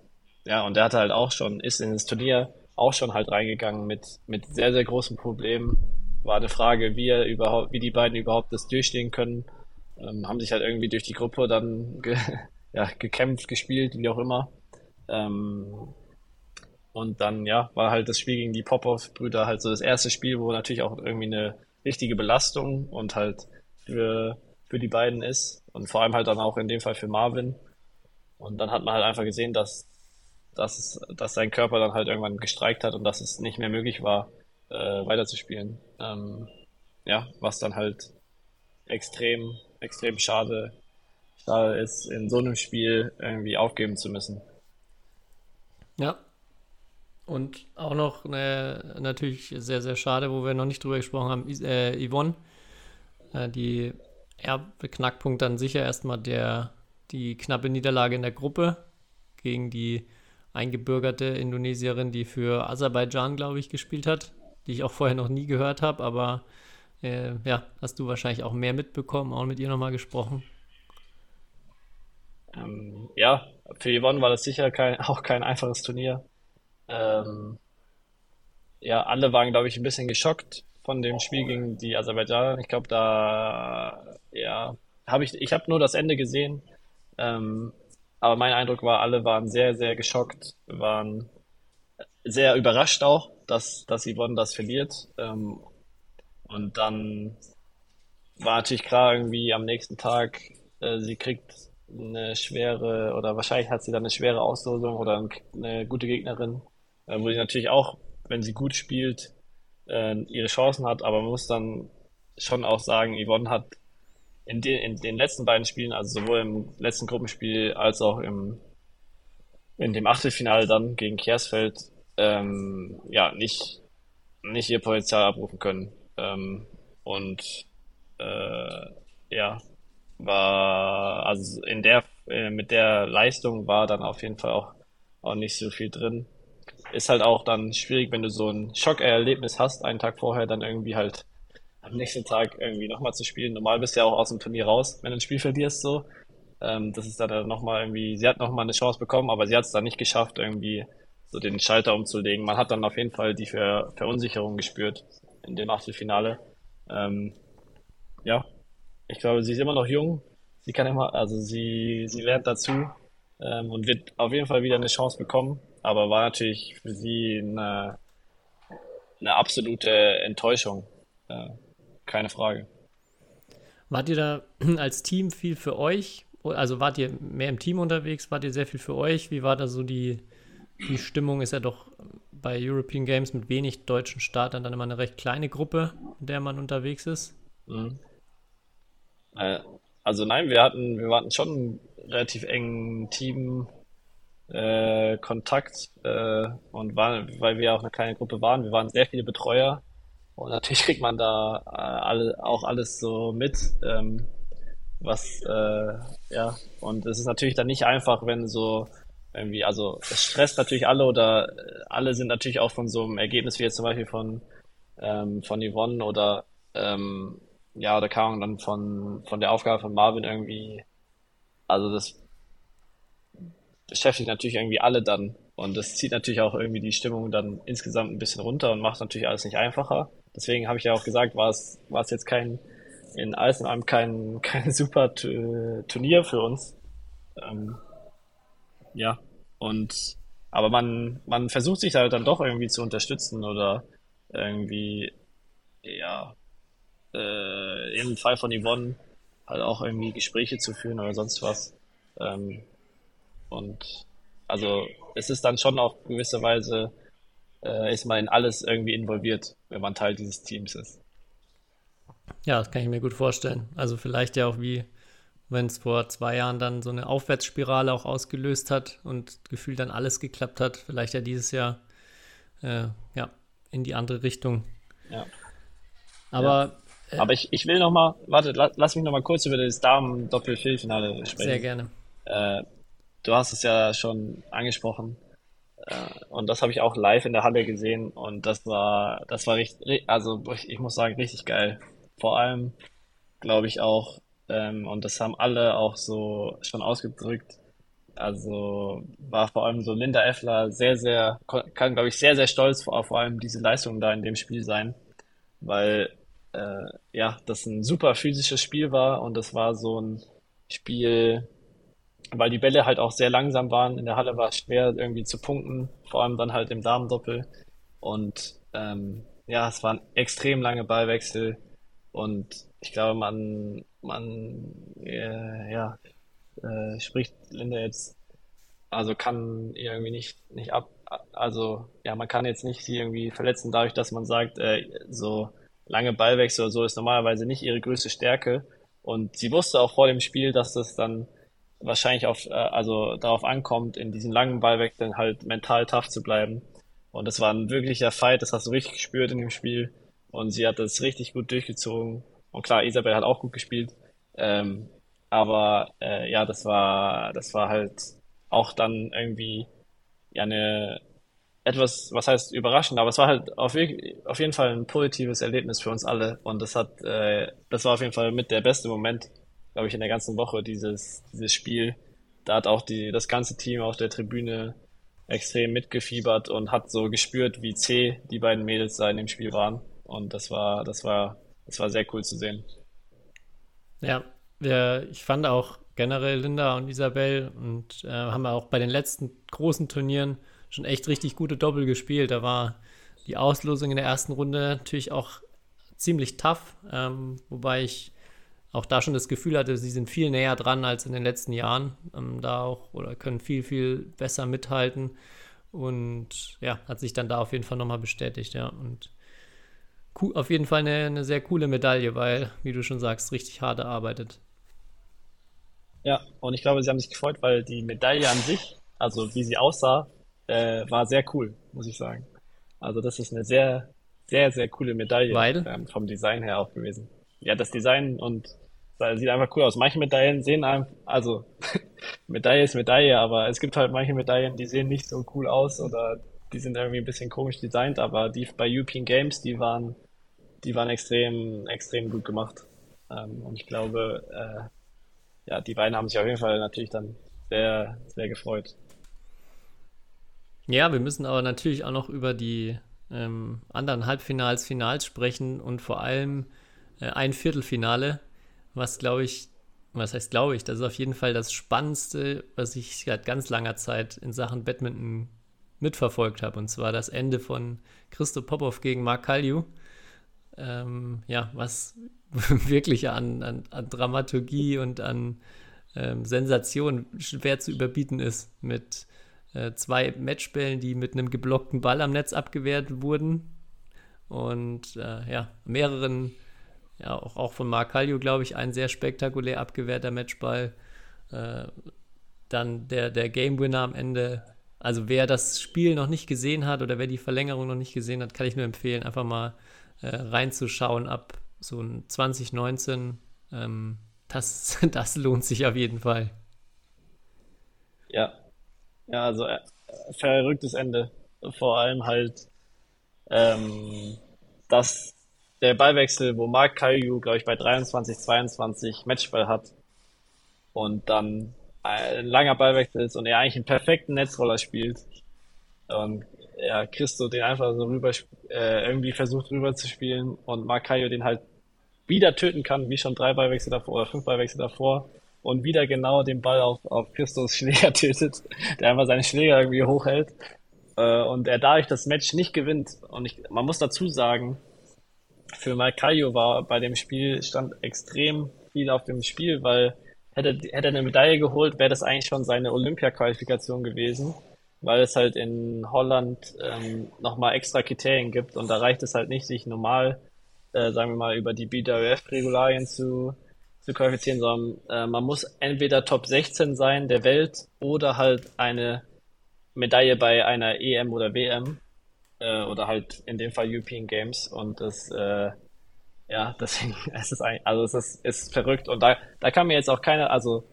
ja, und der hatte halt auch schon, ist in das Turnier auch schon halt reingegangen mit, mit sehr, sehr großen Problemen. War eine Frage, wie er überhaupt, wie die beiden überhaupt das durchstehen können. Ähm, haben sich halt irgendwie durch die Gruppe dann ge ja, gekämpft, gespielt, wie auch immer. Ähm, und dann, ja, war halt das Spiel gegen die Popov-Brüder halt so das erste Spiel, wo natürlich auch irgendwie eine richtige Belastung und halt für, für die beiden ist. Und vor allem halt dann auch in dem Fall für Marvin. Und dann hat man halt einfach gesehen, dass dass, es, dass sein Körper dann halt irgendwann gestreikt hat und dass es nicht mehr möglich war, äh, weiterzuspielen. Ähm, ja, was dann halt extrem, extrem schade, schade ist, in so einem Spiel irgendwie aufgeben zu müssen. Ja. Und auch noch äh, natürlich sehr, sehr schade, wo wir noch nicht drüber gesprochen haben, äh, Yvonne, äh, die Knackpunkt dann sicher erstmal der, die knappe Niederlage in der Gruppe gegen die eingebürgerte Indonesierin, die für Aserbaidschan, glaube ich, gespielt hat, die ich auch vorher noch nie gehört habe, aber äh, ja, hast du wahrscheinlich auch mehr mitbekommen, auch mit ihr nochmal gesprochen. Ähm, ja, für Yvonne war das sicher kein, auch kein einfaches Turnier. Ähm, ja, alle waren, glaube ich, ein bisschen geschockt von dem Spiel gegen die Aserbaidschaner. Ich glaube, da, ja, habe ich, ich habe nur das Ende gesehen. Ähm, aber mein Eindruck war, alle waren sehr, sehr geschockt, waren sehr überrascht auch, dass, dass Yvonne das verliert. Ähm, und dann war natürlich klar irgendwie am nächsten Tag, äh, sie kriegt eine schwere oder wahrscheinlich hat sie dann eine schwere Auslosung oder eine gute Gegnerin, äh, wo sie natürlich auch, wenn sie gut spielt, äh, ihre Chancen hat, aber man muss dann schon auch sagen, Yvonne hat in den, in den letzten beiden Spielen, also sowohl im letzten Gruppenspiel als auch im, in dem Achtelfinale dann gegen Kersfeld, ähm, ja, nicht, nicht ihr Potenzial abrufen können. Ähm, und äh, ja, war, also in der, äh, mit der Leistung war dann auf jeden Fall auch, auch nicht so viel drin. Ist halt auch dann schwierig, wenn du so ein Schockerlebnis hast, einen Tag vorher dann irgendwie halt am nächsten Tag irgendwie nochmal zu spielen. Normal bist du ja auch aus dem Turnier raus, wenn du ein Spiel verlierst, so. Ähm, das ist dann nochmal irgendwie, sie hat nochmal eine Chance bekommen, aber sie hat es dann nicht geschafft, irgendwie so den Schalter umzulegen. Man hat dann auf jeden Fall die Ver Verunsicherung gespürt in dem Achtelfinale. Ähm, ja, ich glaube, sie ist immer noch jung. Sie kann immer, also sie, sie lernt dazu ähm, und wird auf jeden Fall wieder eine Chance bekommen. Aber war natürlich für sie eine, eine absolute Enttäuschung. Äh, keine Frage. Wart ihr da als Team viel für euch? Also wart ihr mehr im Team unterwegs? Wart ihr sehr viel für euch? Wie war da so die, die Stimmung? Ist ja doch bei European Games mit wenig deutschen Startern dann immer eine recht kleine Gruppe, in der man unterwegs ist. Mhm. Äh, also nein, wir hatten, wir hatten schon einen relativ engen Team äh, Kontakt äh, und waren, weil wir auch eine kleine Gruppe waren, wir waren sehr viele Betreuer und natürlich kriegt man da äh, alle, auch alles so mit, ähm, was, äh, ja, und es ist natürlich dann nicht einfach, wenn so irgendwie, also es stresst natürlich alle oder äh, alle sind natürlich auch von so einem Ergebnis wie jetzt zum Beispiel von, ähm, von Yvonne oder, ähm, ja, oder kam dann von, von der Aufgabe von Marvin irgendwie, also das beschäftigt natürlich irgendwie alle dann. Und das zieht natürlich auch irgendwie die Stimmung dann insgesamt ein bisschen runter und macht natürlich alles nicht einfacher. Deswegen habe ich ja auch gesagt, war es, war es jetzt kein, in alles in allem kein, kein super Turnier für uns. Ähm, ja, und, aber man, man versucht sich halt dann doch irgendwie zu unterstützen oder irgendwie, ja, äh, im Fall von Yvonne halt auch irgendwie Gespräche zu führen oder sonst was. Ähm, und also es ist dann schon auf gewisse Weise, äh, ist man in alles irgendwie involviert, wenn man Teil dieses Teams ist. Ja, das kann ich mir gut vorstellen. Also vielleicht ja auch wie, wenn es vor zwei Jahren dann so eine Aufwärtsspirale auch ausgelöst hat und gefühlt dann alles geklappt hat, vielleicht ja dieses Jahr äh, ja, in die andere Richtung. Ja. Aber ja. Aber ich, ich will noch mal, warte, lass mich noch mal kurz über das Damen-Doppel-Viertelfinale sprechen. Sehr gerne. Äh, du hast es ja schon angesprochen. Äh, und das habe ich auch live in der Halle gesehen und das war, das war richtig, also ich muss sagen, richtig geil. Vor allem, glaube ich auch, ähm, und das haben alle auch so schon ausgedrückt, also war vor allem so Linda Effler sehr, sehr, kann, glaube ich, sehr, sehr stolz vor, vor allem diese Leistung da in dem Spiel sein, weil äh, ja, das ein super physisches Spiel war und das war so ein Spiel, weil die Bälle halt auch sehr langsam waren. In der Halle war es schwer irgendwie zu punkten, vor allem dann halt im Damendoppel. Und ähm, ja, es waren extrem lange Ballwechsel und ich glaube, man, man äh, ja, äh, spricht Linda jetzt, also kann irgendwie nicht, nicht ab, also ja, man kann jetzt nicht sie irgendwie verletzen dadurch, dass man sagt, äh, so lange Ballwechsel oder so ist normalerweise nicht ihre größte Stärke. Und sie wusste auch vor dem Spiel, dass das dann wahrscheinlich auf, äh, also darauf ankommt, in diesen langen Ballwechseln halt mental tough zu bleiben. Und das war ein wirklicher Fight, das hast du richtig gespürt in dem Spiel. Und sie hat das richtig gut durchgezogen. Und klar, Isabel hat auch gut gespielt. Ähm, aber äh, ja, das war, das war halt auch dann irgendwie ja eine etwas, was heißt überraschend, aber es war halt auf, auf jeden Fall ein positives Erlebnis für uns alle und das hat, äh, das war auf jeden Fall mit der beste Moment, glaube ich, in der ganzen Woche, dieses, dieses Spiel. Da hat auch die, das ganze Team auf der Tribüne extrem mitgefiebert und hat so gespürt, wie zäh die beiden Mädels da in dem Spiel waren. Und das war, das war, das war sehr cool zu sehen. Ja, ja ich fand auch generell Linda und Isabel und äh, haben auch bei den letzten großen Turnieren schon echt richtig gute Doppel gespielt. Da war die Auslosung in der ersten Runde natürlich auch ziemlich tough, ähm, wobei ich auch da schon das Gefühl hatte, sie sind viel näher dran als in den letzten Jahren. Ähm, da auch oder können viel, viel besser mithalten. Und ja, hat sich dann da auf jeden Fall nochmal bestätigt, ja. Und auf jeden Fall eine, eine sehr coole Medaille, weil, wie du schon sagst, richtig hart erarbeitet. Ja, und ich glaube, sie haben sich gefreut, weil die Medaille an sich, also wie sie aussah, äh, war sehr cool, muss ich sagen. Also das ist eine sehr, sehr, sehr coole Medaille Weil? Ähm, vom Design her auch gewesen. Ja, das Design und das sieht einfach cool aus. Manche Medaillen sehen einfach, also Medaille ist Medaille, aber es gibt halt manche Medaillen, die sehen nicht so cool aus oder die sind irgendwie ein bisschen komisch designt, aber die bei European Games, die waren, die waren extrem, extrem gut gemacht. Ähm, und ich glaube, äh, ja, die beiden haben sich auf jeden Fall natürlich dann sehr, sehr gefreut. Ja, wir müssen aber natürlich auch noch über die ähm, anderen Halbfinals, Finals sprechen und vor allem ein Viertelfinale, was glaube ich, was heißt glaube ich, das ist auf jeden Fall das Spannendste, was ich seit ganz langer Zeit in Sachen Badminton mitverfolgt habe. Und zwar das Ende von Christo Popov gegen Mark Kalju. Ähm, ja, was wirklich an, an, an Dramaturgie und an ähm, Sensation schwer zu überbieten ist mit äh, zwei Matchbällen, die mit einem geblockten Ball am Netz abgewehrt wurden. Und äh, ja, mehreren, ja, auch, auch von Mark Kallio, glaube ich, ein sehr spektakulär abgewehrter Matchball. Äh, dann der, der Game Winner am Ende. Also wer das Spiel noch nicht gesehen hat oder wer die Verlängerung noch nicht gesehen hat, kann ich nur empfehlen, einfach mal äh, reinzuschauen ab so ein 2019. Ähm, das, das lohnt sich auf jeden Fall. Ja, ja, also äh, verrücktes Ende. Vor allem halt, ähm, dass der Ballwechsel, wo Mark Caillou, glaube ich, bei 23, 22 Matchball hat und dann ein langer Ballwechsel ist und er eigentlich einen perfekten Netzroller spielt und ja, Christo den einfach so rüber äh, irgendwie versucht rüber zu spielen und Mark Caillou den halt wieder töten kann, wie schon drei Ballwechsel davor oder fünf Ballwechsel davor und wieder genau den Ball auf, auf Christos Schläger tötet, der einfach seinen Schläger irgendwie hochhält äh, und er dadurch das Match nicht gewinnt. Und ich, man muss dazu sagen, für Marcaio war bei dem Spiel stand extrem viel auf dem Spiel, weil hätte, hätte er eine Medaille geholt, wäre das eigentlich schon seine Olympia-Qualifikation gewesen, weil es halt in Holland ähm, nochmal extra Kriterien gibt und da reicht es halt nicht, sich normal, äh, sagen wir mal, über die BWF-Regularien zu, zu qualifizieren, sondern äh, man muss entweder Top 16 sein der Welt oder halt eine Medaille bei einer EM oder WM äh, oder halt in dem Fall European Games und das äh, ja, deswegen es ist eigentlich, also es ist, ist verrückt und da, da kann mir jetzt auch keiner, also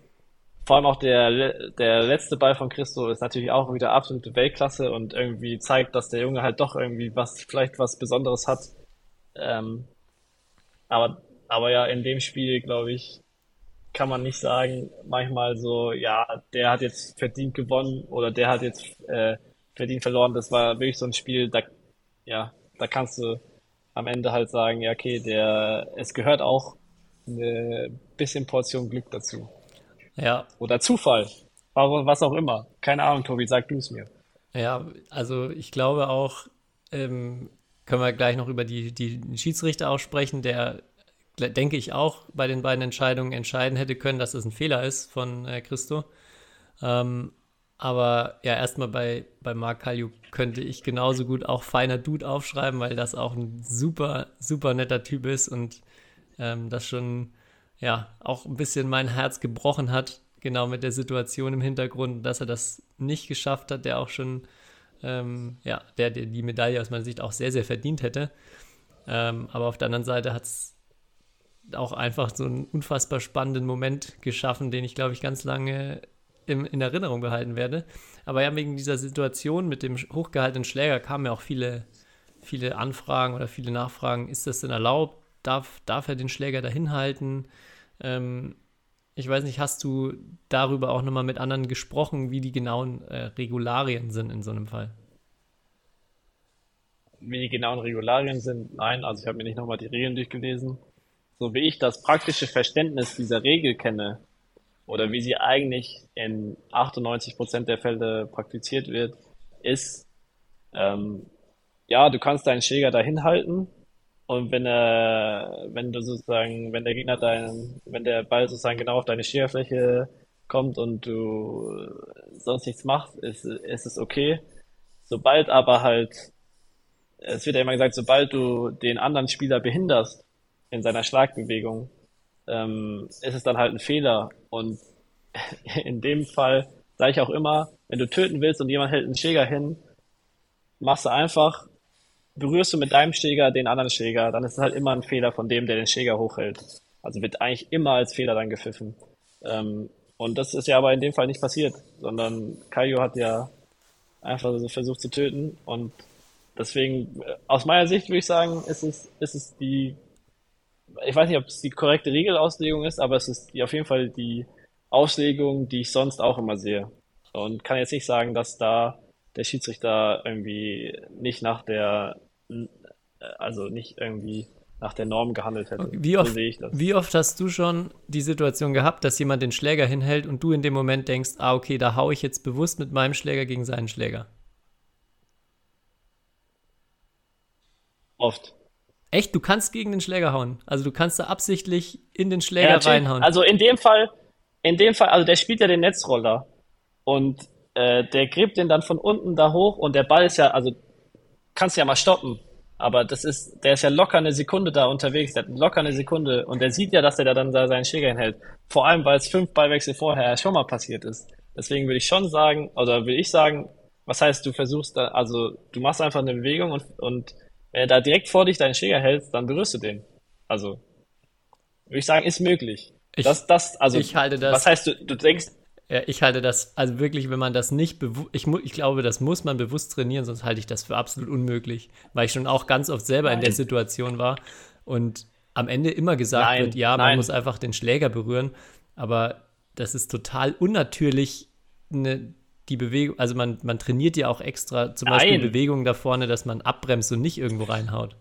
vor allem auch der, der letzte Ball von Christo ist natürlich auch wieder absolute Weltklasse und irgendwie zeigt, dass der Junge halt doch irgendwie was, vielleicht was Besonderes hat. Ähm, aber, aber ja, in dem Spiel, glaube ich, kann man nicht sagen, manchmal so, ja, der hat jetzt verdient gewonnen oder der hat jetzt äh, verdient verloren. Das war wirklich so ein Spiel, da, ja, da kannst du am Ende halt sagen, ja, okay, der, es gehört auch eine bisschen Portion Glück dazu. Ja. Oder Zufall. Was auch immer. Keine Ahnung, Tobi, sag du es mir. Ja, also ich glaube auch, ähm, können wir gleich noch über die, die Schiedsrichter auch sprechen, der, denke ich, auch bei den beiden Entscheidungen entscheiden hätte können, dass es ein Fehler ist von äh, Christo. Ähm, aber ja, erstmal bei, bei Mark Kalju könnte ich genauso gut auch feiner Dude aufschreiben, weil das auch ein super, super netter Typ ist und ähm, das schon ja auch ein bisschen mein Herz gebrochen hat, genau mit der Situation im Hintergrund, dass er das nicht geschafft hat, der auch schon, ähm, ja, der, der die Medaille aus meiner Sicht auch sehr, sehr verdient hätte. Ähm, aber auf der anderen Seite hat es auch einfach so einen unfassbar spannenden Moment geschaffen, den ich, glaube ich, ganz lange im, in Erinnerung behalten werde. Aber ja, wegen dieser Situation mit dem hochgehaltenen Schläger kamen ja auch viele, viele Anfragen oder viele Nachfragen. Ist das denn erlaubt? Darf, darf er den Schläger dahin halten? Ähm, ich weiß nicht, hast du darüber auch nochmal mit anderen gesprochen, wie die genauen äh, Regularien sind in so einem Fall? Wie die genauen Regularien sind? Nein, also ich habe mir nicht nochmal die Regeln durchgelesen. So wie ich das praktische Verständnis dieser Regel kenne, oder wie sie eigentlich in 98 Prozent der Fälle praktiziert wird, ist, ähm, ja, du kannst deinen Schläger dahin halten und wenn er, wenn du sozusagen, wenn der Gegner dein, wenn der Ball sozusagen genau auf deine Schlägerfläche kommt und du sonst nichts machst, ist, ist es okay. Sobald aber halt, es wird ja immer gesagt, sobald du den anderen Spieler behinderst in seiner Schlagbewegung, ähm, ist es dann halt ein Fehler. Und in dem Fall sage ich auch immer, wenn du töten willst und jemand hält einen Schläger hin, machst du einfach, berührst du mit deinem Schläger den anderen Schläger, dann ist es halt immer ein Fehler von dem, der den Schläger hochhält. Also wird eigentlich immer als Fehler dann gepfiffen. Ähm, und das ist ja aber in dem Fall nicht passiert, sondern Kaio hat ja einfach so versucht zu töten und deswegen, äh, aus meiner Sicht würde ich sagen, ist es, ist es die ich weiß nicht, ob es die korrekte Regelauslegung ist, aber es ist die, auf jeden Fall die Auslegung, die ich sonst auch immer sehe. Und kann jetzt nicht sagen, dass da der Schiedsrichter irgendwie nicht nach der, also nicht irgendwie nach der Norm gehandelt hätte. Wie oft, so wie oft hast du schon die Situation gehabt, dass jemand den Schläger hinhält und du in dem Moment denkst, ah, okay, da haue ich jetzt bewusst mit meinem Schläger gegen seinen Schläger? Oft. Echt? Du kannst gegen den Schläger hauen. Also du kannst da absichtlich in den Schläger ja, reinhauen. Also in dem Fall, in dem Fall, also der spielt ja den Netzroller und äh, der gräbt den dann von unten da hoch und der Ball ist ja, also kannst ja mal stoppen. Aber das ist, der ist ja locker eine Sekunde da unterwegs, der hat locker eine Sekunde und der sieht ja, dass der da dann da seinen Schläger hinhält. Vor allem, weil es fünf Ballwechsel vorher schon mal passiert ist. Deswegen würde ich schon sagen, oder will ich sagen, was heißt, du versuchst da, also du machst einfach eine Bewegung und, und wenn er da direkt vor dich deinen Schläger hält, dann berührst du den. Also, würde ich sagen, ist möglich. Ich, das, das, also, ich halte das. Was heißt, du, du denkst. Ja, ich halte das, also wirklich, wenn man das nicht bewusst, ich, ich glaube, das muss man bewusst trainieren, sonst halte ich das für absolut unmöglich, weil ich schon auch ganz oft selber nein. in der Situation war und am Ende immer gesagt nein, wird, ja, man nein. muss einfach den Schläger berühren, aber das ist total unnatürlich, eine, die Bewegung, also man, man trainiert ja auch extra zum Nein. Beispiel Bewegungen da vorne, dass man abbremst und nicht irgendwo reinhaut.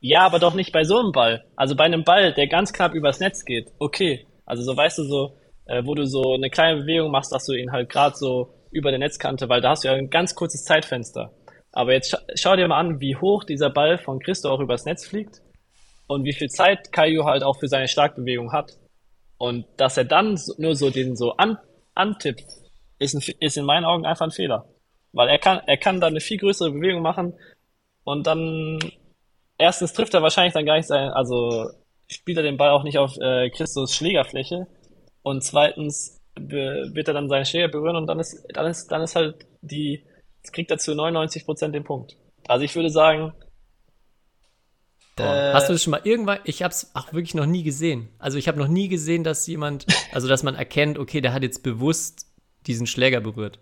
Ja, aber doch nicht bei so einem Ball. Also bei einem Ball, der ganz knapp übers Netz geht. Okay. Also so weißt du so, äh, wo du so eine kleine Bewegung machst, dass du ihn halt gerade so über der Netzkante, weil da hast du ja ein ganz kurzes Zeitfenster. Aber jetzt scha schau dir mal an, wie hoch dieser Ball von Christo auch übers Netz fliegt und wie viel Zeit Caillou halt auch für seine Starkbewegung hat. Und dass er dann nur so den so an, antippt, ist, ein, ist in meinen Augen einfach ein Fehler. Weil er kann, er kann dann eine viel größere Bewegung machen und dann erstens trifft er wahrscheinlich dann gar nicht sein, also spielt er den Ball auch nicht auf äh, Christus Schlägerfläche und zweitens wird er dann seinen Schläger berühren und dann ist, dann ist, dann ist halt die, kriegt er zu 99% den Punkt. Also ich würde sagen, Boah. Äh, Hast du das schon mal irgendwann? Ich habe es auch wirklich noch nie gesehen. Also ich habe noch nie gesehen, dass jemand, also dass man erkennt, okay, der hat jetzt bewusst diesen Schläger berührt.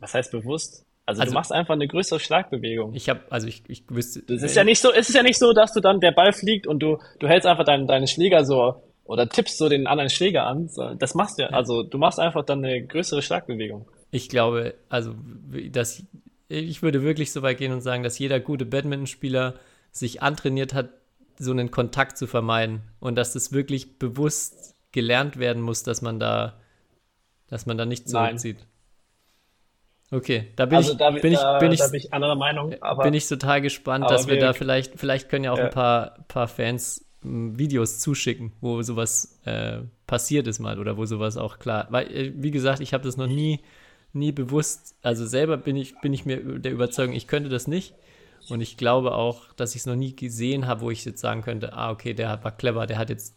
was heißt bewusst? Also, Also- du machst einfach eine größere Schlagbewegung. Ich habe, also ich, ich wüsste. Es ist ja nicht so, es ist ja nicht so, dass du dann der Ball fliegt und du, du hältst einfach deinen, deinen Schläger so oder tippst so den anderen Schläger an. Das machst du ja. Also du machst einfach dann eine größere Schlagbewegung. Ich glaube, also dass ich würde wirklich so weit gehen und sagen, dass jeder gute Badmintonspieler sich antrainiert hat, so einen Kontakt zu vermeiden und dass das wirklich bewusst gelernt werden muss, dass man da, dass man da nicht Nein. zurückzieht. Okay, da bin Also ich, da, bin ich, da, bin ich, bin ich anderer Meinung, aber bin ich total gespannt, dass wir wir- da vielleicht, vielleicht können ja auch Ja. ein paar, paar Fans m, Videos zuschicken, wo sowas äh, passiert ist mal oder wo sowas auch klar, weil, äh, wie gesagt, ich habe das noch nie, nie bewusst, also selber bin ich, bin ich mir der Überzeugung, ich könnte das nicht und ich glaube auch, dass ich es noch nie gesehen habe, wo ich jetzt sagen könnte, ah, okay, der war clever, der hat jetzt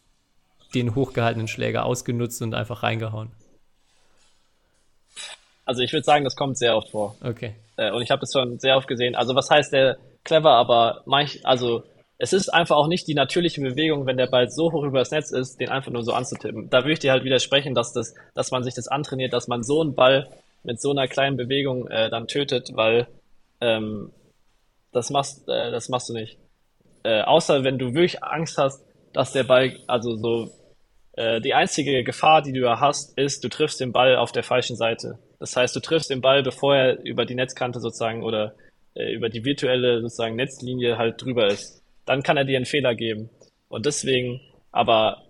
den hochgehaltenen Schläger ausgenutzt und einfach reingehauen. Also ich würde sagen, das kommt sehr oft vor. Okay. Äh, und ich habe das schon sehr oft gesehen. Also was heißt der clever, aber manch, also es ist einfach auch nicht die natürliche Bewegung, wenn der Ball so hoch über das Netz ist, den einfach nur so anzutippen. Da würde ich dir halt widersprechen, dass das, dass man sich das antrainiert, dass man so einen Ball mit so einer kleinen Bewegung äh, dann tötet, weil ähm, das machst, äh, das machst du nicht. Äh, außer wenn du wirklich Angst hast, dass der Ball, also so äh, die einzige Gefahr, die du ja hast, ist, du triffst den Ball auf der falschen Seite. Das heißt, du triffst den Ball, bevor er über die Netzkante sozusagen oder äh, über die virtuelle sozusagen Netzlinie halt drüber ist. Dann kann er dir einen Fehler geben. Und deswegen, aber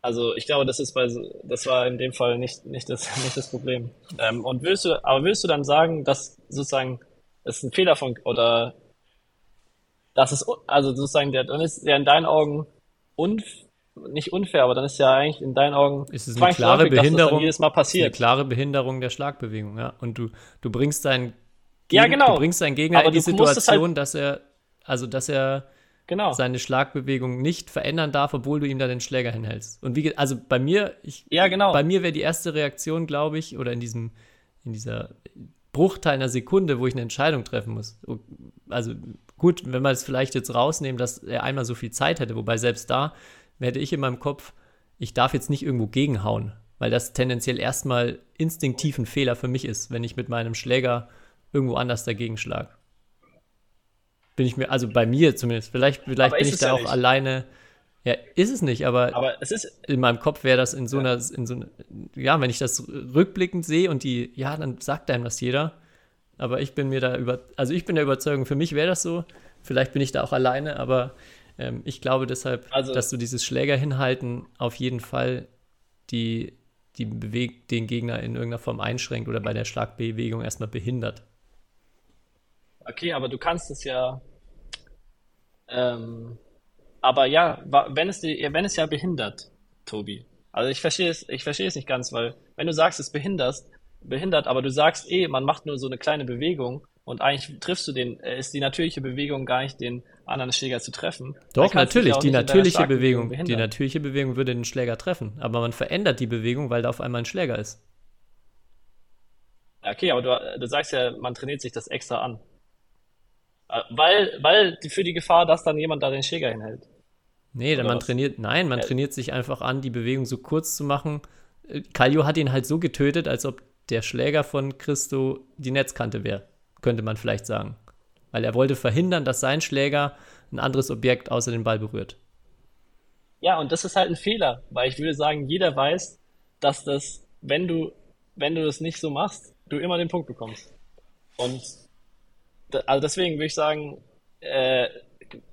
also ich glaube, das ist bei das war in dem Fall nicht nicht das nicht das Problem. Ähm, und willst du, aber willst du dann sagen, dass sozusagen es ein Fehler von oder das ist also sozusagen der dann ist der in deinen Augen unf nicht unfair, aber dann ist ja eigentlich in deinen Augen ist es eine klare dass das Behinderung. jedes Mal ist eine passiert. klare Behinderung der Schlagbewegung, ja. Und du, du bringst deinen Ja, genau. du bringst deinen Gegner Aber in die es Situation, dass er, also dass er Genau. seine Schlagbewegung nicht verändern darf, obwohl du ihm da den Schläger hinhältst. Und wie, also bei mir, ich, Ja, genau. bei mir wäre die erste Reaktion, glaube ich, oder in diesem, in dieser Bruchteil einer Sekunde, wo ich eine Entscheidung treffen muss. Also gut, wenn wir es vielleicht jetzt rausnehmen, dass er einmal so viel Zeit hätte, wobei selbst da hätte ich in meinem Kopf, ich darf jetzt nicht irgendwo gegenhauen, weil das tendenziell erstmal instinktiv ein Fehler für mich ist, wenn ich mit meinem Schläger irgendwo anders dagegen schlage. Bin ich mir, also bei mir zumindest, vielleicht, vielleicht bin ich da ja auch nicht. alleine. Ja, ist es nicht, aber Aber es ist in meinem Kopf wäre das in so einer, in so einer, ja, wenn ich das rückblickend sehe und die, ja, dann sagt einem das jeder. Aber ich bin mir da über, also ich bin der Überzeugung, für mich wäre das so. Vielleicht bin ich da auch alleine, aber ähm, ich glaube deshalb, Also- dass du dieses Schläger hinhalten auf jeden Fall die, die bewegt den Gegner in irgendeiner Form einschränkt oder bei der Schlagbewegung erstmal behindert. Okay, aber du kannst es ja. Ähm, aber ja, wenn es wenn es ja behindert, Tobi. Also ich verstehe es, ich verstehe es nicht ganz, weil wenn du sagst, es behinderst, behindert, aber du sagst eh, man macht nur so eine kleine Bewegung und eigentlich triffst du den, äh, ist die natürliche Bewegung gar nicht den anderen Schläger zu treffen. Doch, natürlich, ja die natürliche Schlagbewegung Bewegung, die natürliche Bewegung würde den Schläger treffen, aber man verändert die Bewegung, weil da auf einmal ein Schläger ist. Okay, aber du, du sagst ja, man trainiert sich das extra an. Äh, Weil, weil für die Gefahr, dass dann jemand da den Schläger hinhält. Nee, Oder man was? trainiert, nein, man Äh, trainiert sich einfach an, die Bewegung so kurz zu machen. Äh, Kallio hat ihn halt so getötet, als ob der Schläger von Christo die Netzkante wäre, könnte man vielleicht sagen. Weil er wollte verhindern, dass sein Schläger ein anderes Objekt außer den Ball berührt. Ja, und das ist halt ein Fehler, weil ich würde sagen, jeder weiß, dass das, wenn du, wenn du das nicht so machst, du immer den Punkt bekommst. Und also deswegen würde ich sagen, äh,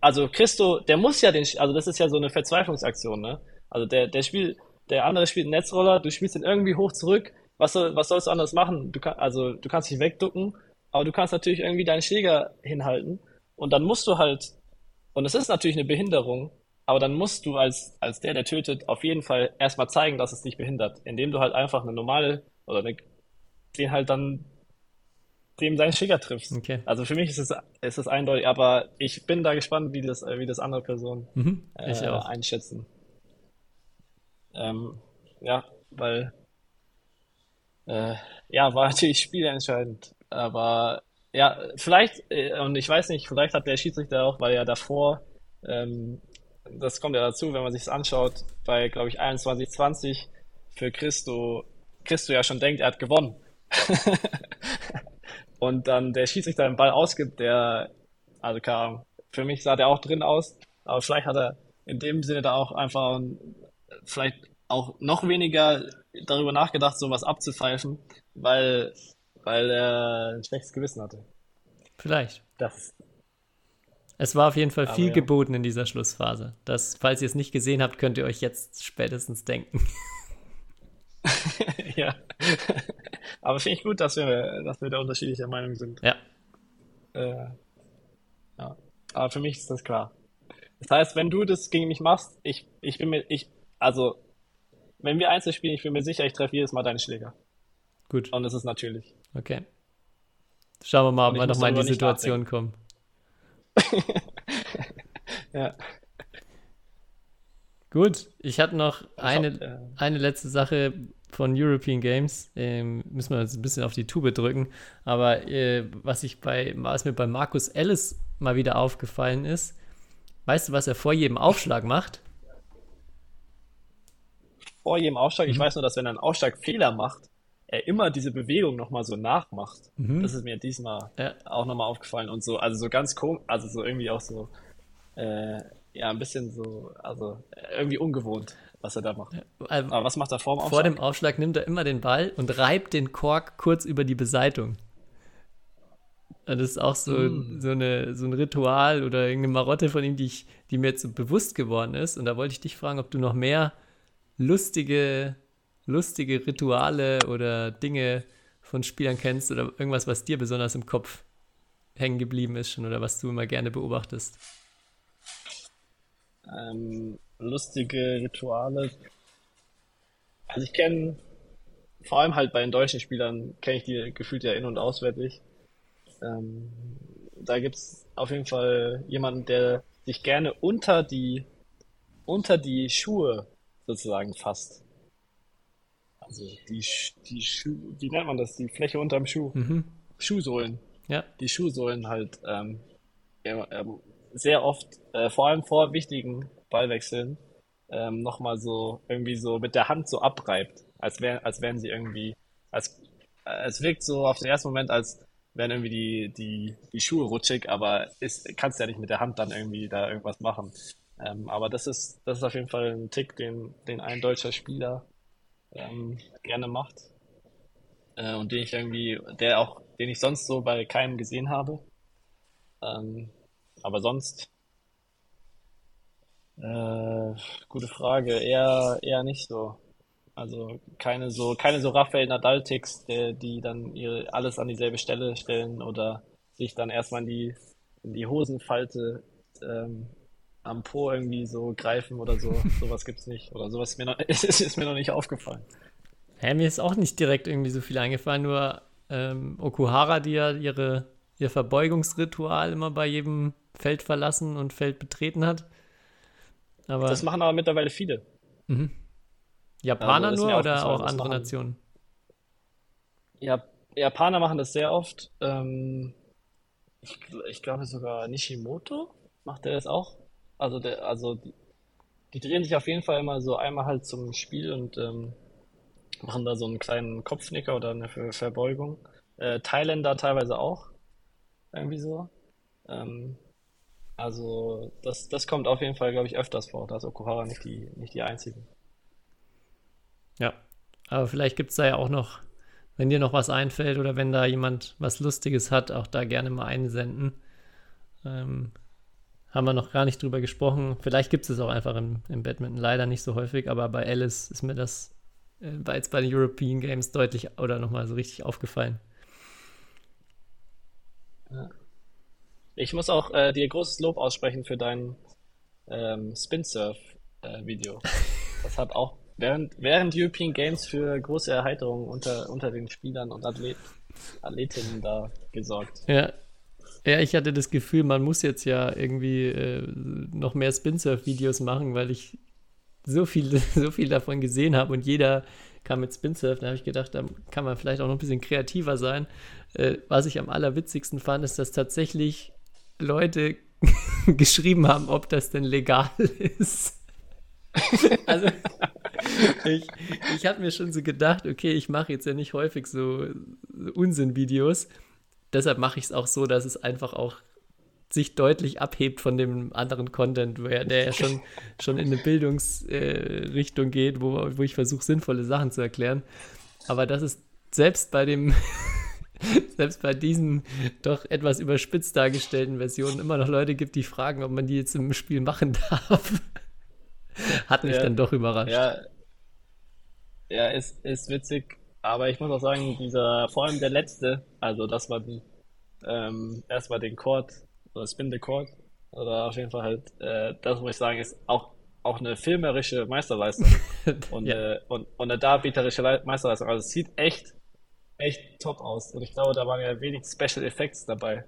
also Christo, der muss ja den, also das ist ja so eine Verzweiflungsaktion, ne? Also der, der spielt, der andere spielt einen Netzroller, du spielst ihn irgendwie hoch zurück. Was soll, was sollst du anderes machen? Du kann, also du kannst dich wegducken aber du kannst natürlich irgendwie deinen Schläger hinhalten und dann musst du halt, und es ist natürlich eine Behinderung, aber dann musst du als, als der, der tötet, auf jeden Fall erstmal zeigen, dass es dich behindert, indem du halt einfach eine normale oder eine, den halt dann dem seinen Schläger triffst. Okay. Also für mich ist es, ist es eindeutig, aber ich bin da gespannt, wie das, wie das andere Personen Mhm, äh, einschätzen. Ähm, ja, weil äh, ja, war natürlich spielentscheidend. Aber ja, vielleicht, äh, und ich weiß nicht, vielleicht hat der Schiedsrichter auch, weil ja davor, ähm, das kommt ja dazu, wenn man sich anschaut, bei, glaube ich, 21-20 für Christo, Christo ja schon denkt, er hat gewonnen. Und dann der Schiedsrichter den Ball ausgibt, der, also keine Ahnung, für mich sah der auch drin aus, aber vielleicht hat er in dem Sinne da auch einfach ein, vielleicht auch noch weniger darüber nachgedacht, sowas abzupfeifen, weil, weil er ein schlechtes Gewissen hatte. Vielleicht. Das, Es war auf jeden Fall viel ja. geboten in dieser Schlussphase. Das, falls ihr es nicht gesehen habt, könnt ihr euch jetzt spätestens denken. ja. Aber finde ich gut, dass wir, dass wir da unterschiedlicher Meinung sind. Ja, Äh, ja. Aber für mich ist das klar. Das heißt, wenn du das gegen mich machst, ich, ich bin mir, ich, also, wenn wir Einzel spielen, ich bin mir sicher, ich treffe jedes Mal deine Schläger. Gut. Und es ist natürlich. Okay. Schauen wir mal, ob wir nochmal in die Situation kommen. Ja. Gut, ich hatte noch äh, eine, eine letzte Sache von European Games. Ähm, müssen wir uns ein bisschen auf die Tube drücken. Aber äh, was, ich bei, was mir bei Markus Ellis mal wieder aufgefallen ist, weißt du, was er vor jedem Aufschlag macht? Vor jedem Aufschlag, ich Mhm. weiß nur, dass wenn er einen Aufschlagfehler macht, er immer diese Bewegung nochmal so nachmacht. Mhm. Das ist mir diesmal Ja. auch nochmal aufgefallen und so, also so ganz komisch, also so irgendwie auch so, äh, ja, ein bisschen so, also irgendwie ungewohnt, was er da macht. Äh, Aber was macht er vor dem Aufschlag? Vor dem Aufschlag nimmt er immer den Ball und reibt den Kork kurz über die Beseitung. Das ist auch so, Mm. so, eine, so ein Ritual oder irgendeine Marotte von ihm, die, ich, die mir jetzt so bewusst geworden ist. Und da wollte ich dich fragen, ob du noch mehr lustige, lustige Rituale oder Dinge von Spielern kennst oder irgendwas, was dir besonders im Kopf hängen geblieben ist schon oder was du immer gerne beobachtest. ähm, lustige Rituale. Also ich kenne, vor allem halt bei den deutschen Spielern, kenne ich die gefühlt ja in- und auswendig. Ähm, da gibt's auf jeden Fall jemanden, der sich gerne unter die, unter die Schuhe sozusagen fasst. Also die, die Schuh, wie nennt man das? Die Fläche unterm Schuh. Mhm. Schuhsohlen Ja, die Schuhsohlen halt ähm, ähm, sehr oft, äh, vor allem vor wichtigen Ballwechseln, ähm, nochmal so irgendwie so mit der Hand so abreibt, als wär, als wären sie irgendwie, als es wirkt so auf den ersten Moment, als wären irgendwie die, die, die Schuhe rutschig, aber ist, kannst ja nicht mit der Hand dann irgendwie da irgendwas machen. Ähm, aber das ist, das ist auf jeden Fall ein Tick, den, den ein deutscher Spieler ähm, gerne macht äh, und den ich irgendwie, der auch, den ich sonst so bei keinem gesehen habe. Ähm, aber sonst, äh, gute Frage, eher, eher nicht so. Also keine so, keine so Rafael Nadal-Ticks, die, dann ihre, alles an dieselbe Stelle stellen oder sich dann erstmal in die, in die Hosenfalte ähm, am Po irgendwie so greifen oder so. Sowas gibt's nicht. Oder sowas ist mir noch, ist, ist mir noch nicht aufgefallen. Hä, mir ist auch nicht direkt irgendwie so viel eingefallen, nur ähm, Okuhara, die ja ihre, ihr Verbeugungsritual immer bei jedem Feld verlassen und Feld betreten hat. Aber Das machen aber mittlerweile viele. Japaner also nur oder auch andere machen- Nationen? Ja, Japaner machen das sehr oft. Ähm, ich, ich glaube sogar Nishimoto macht er das auch. Also der, also die, die drehen sich auf jeden Fall immer so einmal halt zum Spiel und ähm, machen da so einen kleinen Kopfnicker oder eine Ver Verbeugung. Äh, Thailänder teilweise auch. Irgendwie so. Ähm, also das, das kommt auf jeden Fall, glaube ich, öfters vor. Da ist Okuhara nicht die, nicht die einzige. Ja. Aber vielleicht gibt es da ja auch noch, wenn dir noch was einfällt oder wenn da jemand was Lustiges hat, auch da gerne mal einsenden. Ähm, haben wir noch gar nicht drüber gesprochen. Vielleicht gibt es es auch einfach im, im Badminton leider nicht so häufig, aber bei Alice ist mir das äh, war jetzt bei den European Games deutlich oder nochmal so richtig aufgefallen. Ich muss auch äh, dir großes Lob aussprechen für dein ähm, Spin-Surf-Video. das hat auch während, während European Games für große Erheiterung unter, unter den Spielern und Athlet, Athletinnen da gesorgt. Ja. Ja, ich hatte das Gefühl, man muss jetzt ja irgendwie äh, noch mehr Spin-Surf-Videos machen, weil ich so viel, so viel davon gesehen habe und jeder kam mit Spin-Surf. Da habe ich gedacht, da kann man vielleicht auch noch ein bisschen kreativer sein. Äh, was ich am allerwitzigsten fand, ist, dass tatsächlich Leute geschrieben haben, ob das denn legal ist. also ich, ich habe mir schon so gedacht, okay, ich mache jetzt ja nicht häufig so Unsinn-Videos. Deshalb mache ich es auch so, dass es einfach auch sich deutlich abhebt von dem anderen Content, der, ja schon, schon in eine Bildungsrichtung äh, geht, wo, wo ich versuche, sinnvolle Sachen zu erklären. Aber das ist selbst bei dem, selbst bei diesen doch etwas überspitzt dargestellten Versionen immer noch Leute gibt, die fragen, ob man die jetzt im Spiel machen darf. Hat mich Ja. dann doch überrascht. Ja, ja ist, ist witzig, aber ich muss auch sagen, dieser, vor allem der letzte, also das war die, ähm, erstmal den Chord, oder Spin the Chord, oder auf jeden Fall halt, äh, das muss ich sagen, ist auch, auch eine filmerische Meisterleistung und, Ja. äh, und, und eine darbieterische Le Meisterleistung. Also es sieht echt, echt top aus. Und ich glaube, da waren ja wenig Special Effects dabei.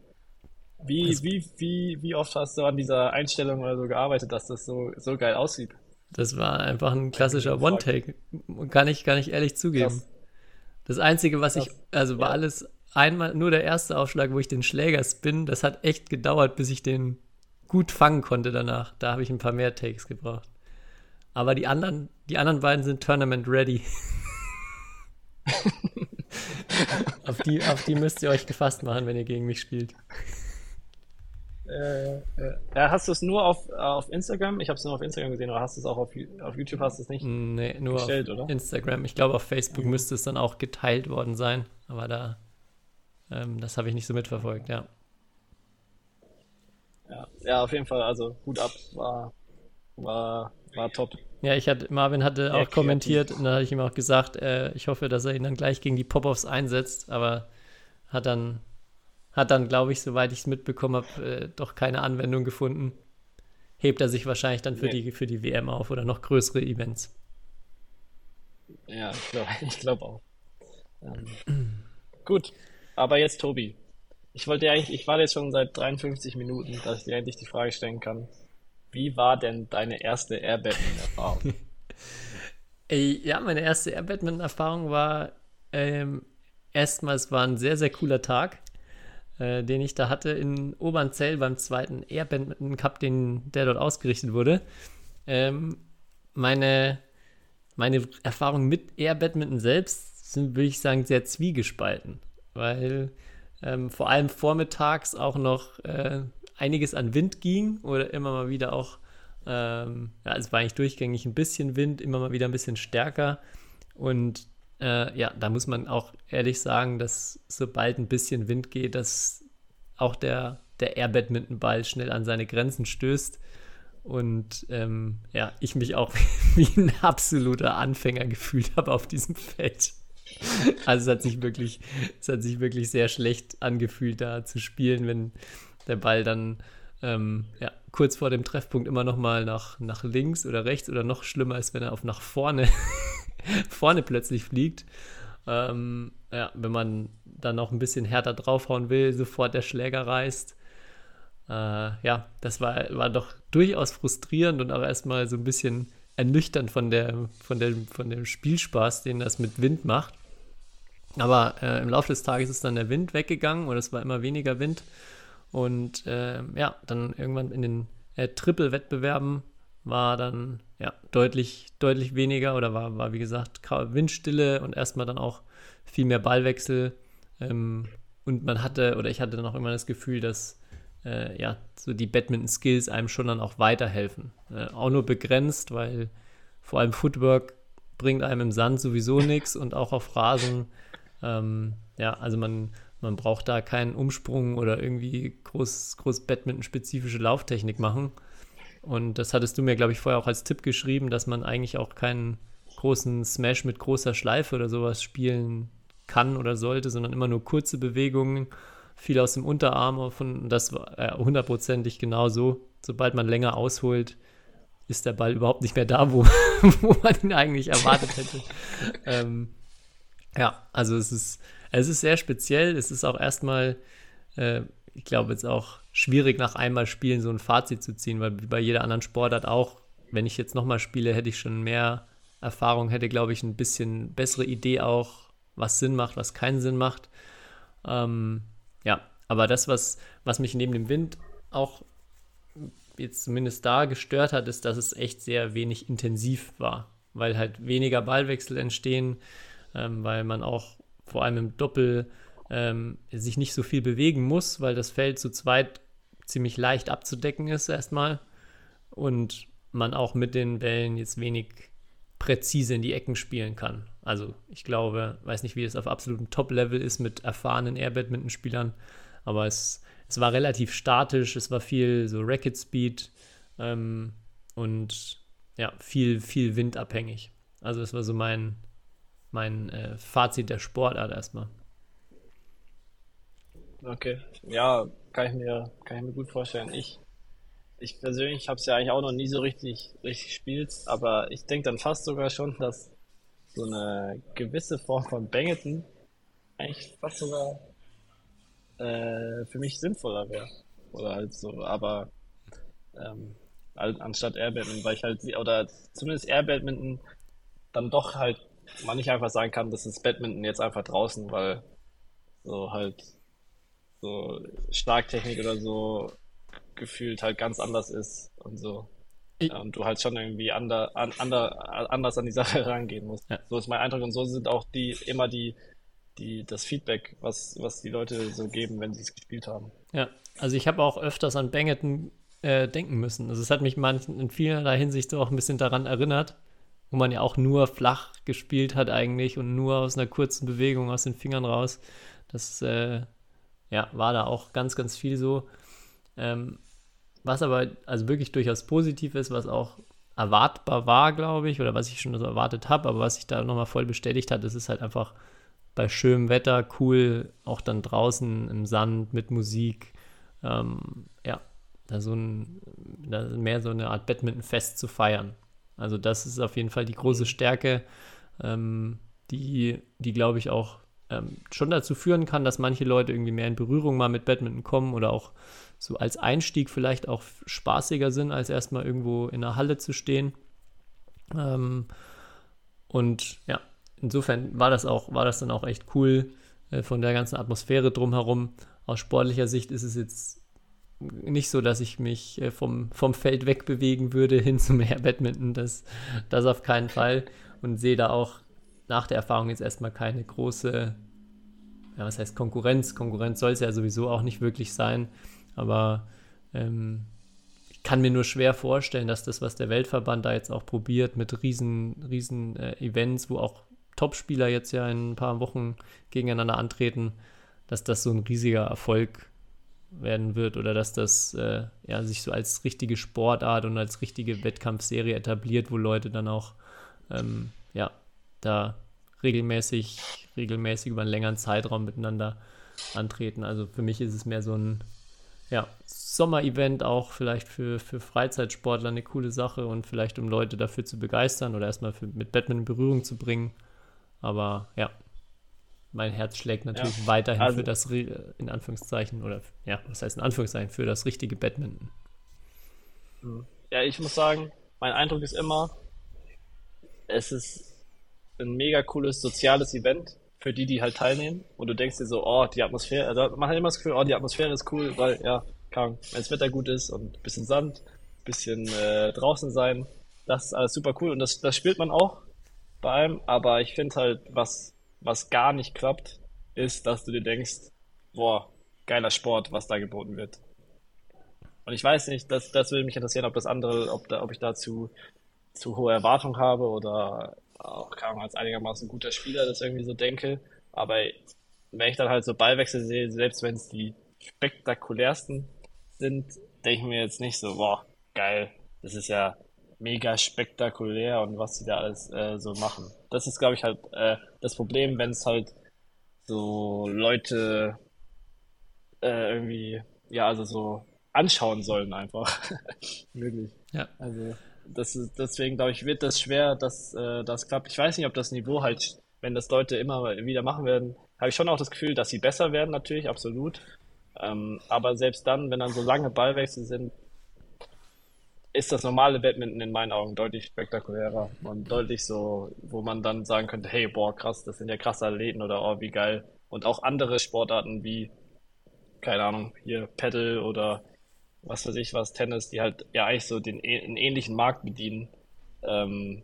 Wie, Das- wie, wie, wie oft hast du an dieser Einstellung oder so gearbeitet, dass das so, so geil aussieht? Das war einfach ein klassischer One-Take. Kann ich, kann ich ehrlich zugeben. Krass. Das Einzige, was ich, Krass. also war Ja. alles einmal, nur der erste Aufschlag, wo ich den Schläger spin, das hat echt gedauert, bis ich den gut fangen konnte danach. Da habe ich ein paar mehr Takes gebraucht. Aber die anderen, die anderen beiden sind Tournament ready. auf, die, auf die müsst ihr euch gefasst machen, wenn ihr gegen mich spielt. Äh, äh, ja, hast du es nur auf, auf Instagram? Ich habe es nur auf Instagram gesehen, oder hast du es auch auf, auf YouTube? Hast du es nicht? Nee, nur Gestellt, auf oder? Instagram. Ich glaube, auf Facebook müsste es dann auch geteilt worden sein. Aber da, ähm, das habe ich nicht so mitverfolgt, ja. Ja, ja, auf jeden Fall. Also Hut ab, war, war, war top. Ja, ich hatte, Marvin hatte auch kreativ. kommentiert und dann hatte ich ihm auch gesagt, äh, ich hoffe, dass er ihn dann gleich gegen die Pop-Offs einsetzt, aber hat dann, hat dann, glaube ich, soweit ich es mitbekommen habe, äh, doch keine Anwendung gefunden. Hebt er sich wahrscheinlich dann für, Nee. die, für die WM auf oder noch größere Events. Ja, ich glaube glaub auch. Ähm, gut, aber jetzt Tobi. Ich wollte eigentlich, ich warte jetzt schon seit 53 Minuten, dass ich dir endlich die Frage stellen kann. Wie war denn deine erste Airbag-Erfahrung? Ey, ja, meine erste Air-Badminton-Erfahrung war ähm, erstmal, es war ein sehr, sehr cooler Tag, äh, den ich da hatte in Obernzell beim zweiten Air-Badminton-Cup, den, der dort ausgerichtet wurde. Ähm, meine, meine Erfahrungen mit Air-Badminton selbst sind, würde ich sagen, sehr zwiegespalten, weil ähm, vor allem vormittags auch noch äh, einiges an Wind ging oder immer mal wieder auch, ähm, ja, es war eigentlich durchgängig ein bisschen Wind, immer mal wieder ein bisschen stärker. Und äh, ja, da muss man auch ehrlich sagen, dass sobald ein bisschen Wind geht, dass auch der, der Air-Badminton-Ball schnell an seine Grenzen stößt. Und ähm, ja, ich mich auch wie ein absoluter Anfänger gefühlt habe auf diesem Feld. Also es hat sich wirklich, es hat sich wirklich sehr schlecht angefühlt, da zu spielen, wenn der Ball dann ähm, ja, kurz vor dem Treffpunkt immer noch mal nach, nach links oder rechts oder noch schlimmer ist, wenn er auf nach vorne, vorne plötzlich fliegt. Ähm, ja, wenn man dann noch ein bisschen härter draufhauen will, sofort der Schläger reißt. Äh, ja, das war, war doch durchaus frustrierend und auch erstmal so ein bisschen ernüchternd von, der, von, dem, von dem Spielspaß, den das mit Wind macht. Aber äh, im Laufe des Tages ist dann der Wind weggegangen oder es war immer weniger Wind. Und äh, ja, dann irgendwann in den äh, Triple-Wettbewerben war dann ja deutlich, deutlich weniger oder war, war wie gesagt Windstille und erstmal dann auch viel mehr Ballwechsel. Ähm, und man hatte, oder ich hatte dann auch immer das Gefühl, dass äh, ja, so die Badminton-Skills einem schon dann auch weiterhelfen. Äh, auch nur begrenzt, weil vor allem Footwork bringt einem im Sand sowieso nichts und auch auf Rasen. Ähm, ja, also man, man braucht da keinen Umsprung oder irgendwie groß, groß Badminton-spezifische Lauftechnik machen. Und das hattest du mir, glaube ich, vorher auch als Tipp geschrieben, dass man eigentlich auch keinen großen Smash mit großer Schleife oder sowas spielen kann oder sollte, sondern immer nur kurze Bewegungen, viel aus dem Unterarm von das war äh, hundertprozentig genau so. Sobald man länger ausholt, ist der Ball überhaupt nicht mehr da, wo, wo man ihn eigentlich erwartet hätte. ähm, ja, also es ist, es ist sehr speziell. Es ist auch erstmal, äh, ich glaube, jetzt auch schwierig nach einmal Spielen so ein Fazit zu ziehen, weil wie bei jeder anderen Sportart auch, wenn ich jetzt nochmal spiele, hätte ich schon mehr Erfahrung, hätte, glaube ich, ein bisschen bessere Idee auch, was Sinn macht, was keinen Sinn macht. Ähm, ja, aber das, was, was mich neben dem Wind auch jetzt zumindest da gestört hat, ist, dass es echt sehr wenig intensiv war, weil halt weniger Ballwechsel entstehen, ähm, weil man auch vor allem im Doppel ähm, sich nicht so viel bewegen muss, weil das Feld zu zweit ziemlich leicht abzudecken ist erstmal und man auch mit den Bällen jetzt wenig präzise in die Ecken spielen kann. Also ich glaube, weiß nicht, wie es auf absolutem Top-Level ist mit erfahrenen Air-Badminton-Spielern, aber es, es war relativ statisch, es war viel so Racket-Speed ähm, und ja, viel, viel windabhängig. Also das war so mein, mein äh, Fazit der Sportart erstmal. Okay, ja, kann ich mir, kann ich mir gut vorstellen. Ich, ich persönlich habe es ja eigentlich auch noch nie so richtig, richtig gespielt, aber ich denke dann fast sogar schon, dass so eine gewisse Form von Bengetton eigentlich fast sogar äh, für mich sinnvoller wäre. Oder halt so, aber ähm, anstatt Airbadminton, weil ich halt, oder zumindest Airbadminton dann doch halt man nicht einfach sagen kann, das ist Badminton jetzt einfach draußen, weil so halt so Schlagtechnik oder so gefühlt halt ganz anders ist und so. Ich, und du halt schon irgendwie ander, an, ander, anders an die Sache rangehen musst. Ja. So ist mein Eindruck und so sind auch die immer die, die, das Feedback, was, was die Leute so geben, wenn sie es gespielt haben. Ja, also ich habe auch öfters an Bengetton äh, denken müssen. Also es hat mich manchen, in vielerlei Hinsicht so auch ein bisschen daran erinnert, wo man ja auch nur flach gespielt hat eigentlich und nur aus einer kurzen Bewegung aus den Fingern raus. Das äh, ja, war da auch ganz, ganz viel so. Ähm, was aber also wirklich durchaus positiv ist, was auch erwartbar war, glaube ich, oder was ich schon so erwartet habe, aber was sich da nochmal voll bestätigt hat, ist es halt einfach bei schönem Wetter cool, auch dann draußen im Sand mit Musik. Ähm, ja, da so ein, da mehr so eine Art Badminton-Fest zu feiern. Also das ist auf jeden Fall die große Stärke, ähm, die, die glaube ich auch ähm, schon dazu führen kann, dass manche Leute irgendwie mehr in Berührung mal mit Badminton kommen oder auch so als Einstieg vielleicht auch spaßiger sind, als erstmal irgendwo in der Halle zu stehen. Ähm, und ja, insofern war das auch, war das dann auch echt cool äh, von der ganzen Atmosphäre drumherum. Aus sportlicher Sicht ist es jetzt nicht so, dass ich mich äh, vom, vom Feld wegbewegen würde hin zum Badminton. Das, das auf keinen Fall. Und sehe da auch nach der Erfahrung jetzt erstmal keine große, ja, was heißt Konkurrenz? Konkurrenz soll es ja sowieso auch nicht wirklich sein. Aber ähm, ich kann mir nur schwer vorstellen, dass das, was der Weltverband da jetzt auch probiert, mit riesen, riesen äh, Events, wo auch Topspieler jetzt ja in ein paar Wochen gegeneinander antreten, dass das so ein riesiger Erfolg werden wird oder dass das äh, ja, sich so als richtige Sportart und als richtige Wettkampfserie etabliert, wo Leute dann auch ähm, ja, da regelmäßig, regelmäßig über einen längeren Zeitraum miteinander antreten. Also für mich ist es mehr so ein ja, Sommer-Event auch vielleicht für, für Freizeitsportler eine coole Sache und vielleicht um Leute dafür zu begeistern oder erstmal für, mit Batman in Berührung zu bringen. Aber ja, mein Herz schlägt natürlich ja, weiterhin also, für das, in Anführungszeichen, oder ja, was heißt in Anführungszeichen, für das richtige Badminton. Ja, ich muss sagen, mein Eindruck ist immer, es ist ein mega cooles soziales Event für die, die halt teilnehmen. Und du denkst dir so, oh, die Atmosphäre, also man hat immer das Gefühl, oh, die Atmosphäre ist cool, weil, ja, kann, wenn das Wetter gut ist und ein bisschen Sand, ein bisschen äh, draußen sein, das ist alles super cool und das, das spielt man auch bei einem, aber ich finde halt, was, was gar nicht klappt, ist, dass du dir denkst, boah, geiler Sport, was da geboten wird. Und ich weiß nicht, das, das würde mich interessieren, ob das andere, ob, da, ob ich dazu zu hohe Erwartungen habe oder auch kaum als einigermaßen guter Spieler das irgendwie so denke. Aber wenn ich dann halt so Ballwechsel sehe, selbst wenn es die spektakulärsten sind, denke ich mir jetzt nicht so, boah, geil, das ist ja mega spektakulär und was sie da alles äh, so machen. Das ist, glaube ich, halt äh, das Problem, wenn es halt so Leute äh, irgendwie, ja, also so anschauen sollen einfach. Möglich. Ja. Also das ist, deswegen glaube ich, wird das schwer, dass äh, das klappt. Ich weiß nicht, ob das Niveau halt, wenn das Leute immer wieder machen werden, habe ich schon auch das Gefühl, dass sie besser werden, natürlich, absolut. Ähm, aber selbst dann, wenn dann so lange Ballwechsel sind, ist das normale Badminton in meinen Augen deutlich spektakulärer und deutlich so, wo man dann sagen könnte, hey, boah, krass, das sind ja krasse Athleten oder oh, wie geil. Und auch andere Sportarten wie, keine Ahnung, hier Paddle oder was weiß ich was, Tennis, die halt ja eigentlich so den einen ähnlichen Markt bedienen, ähm,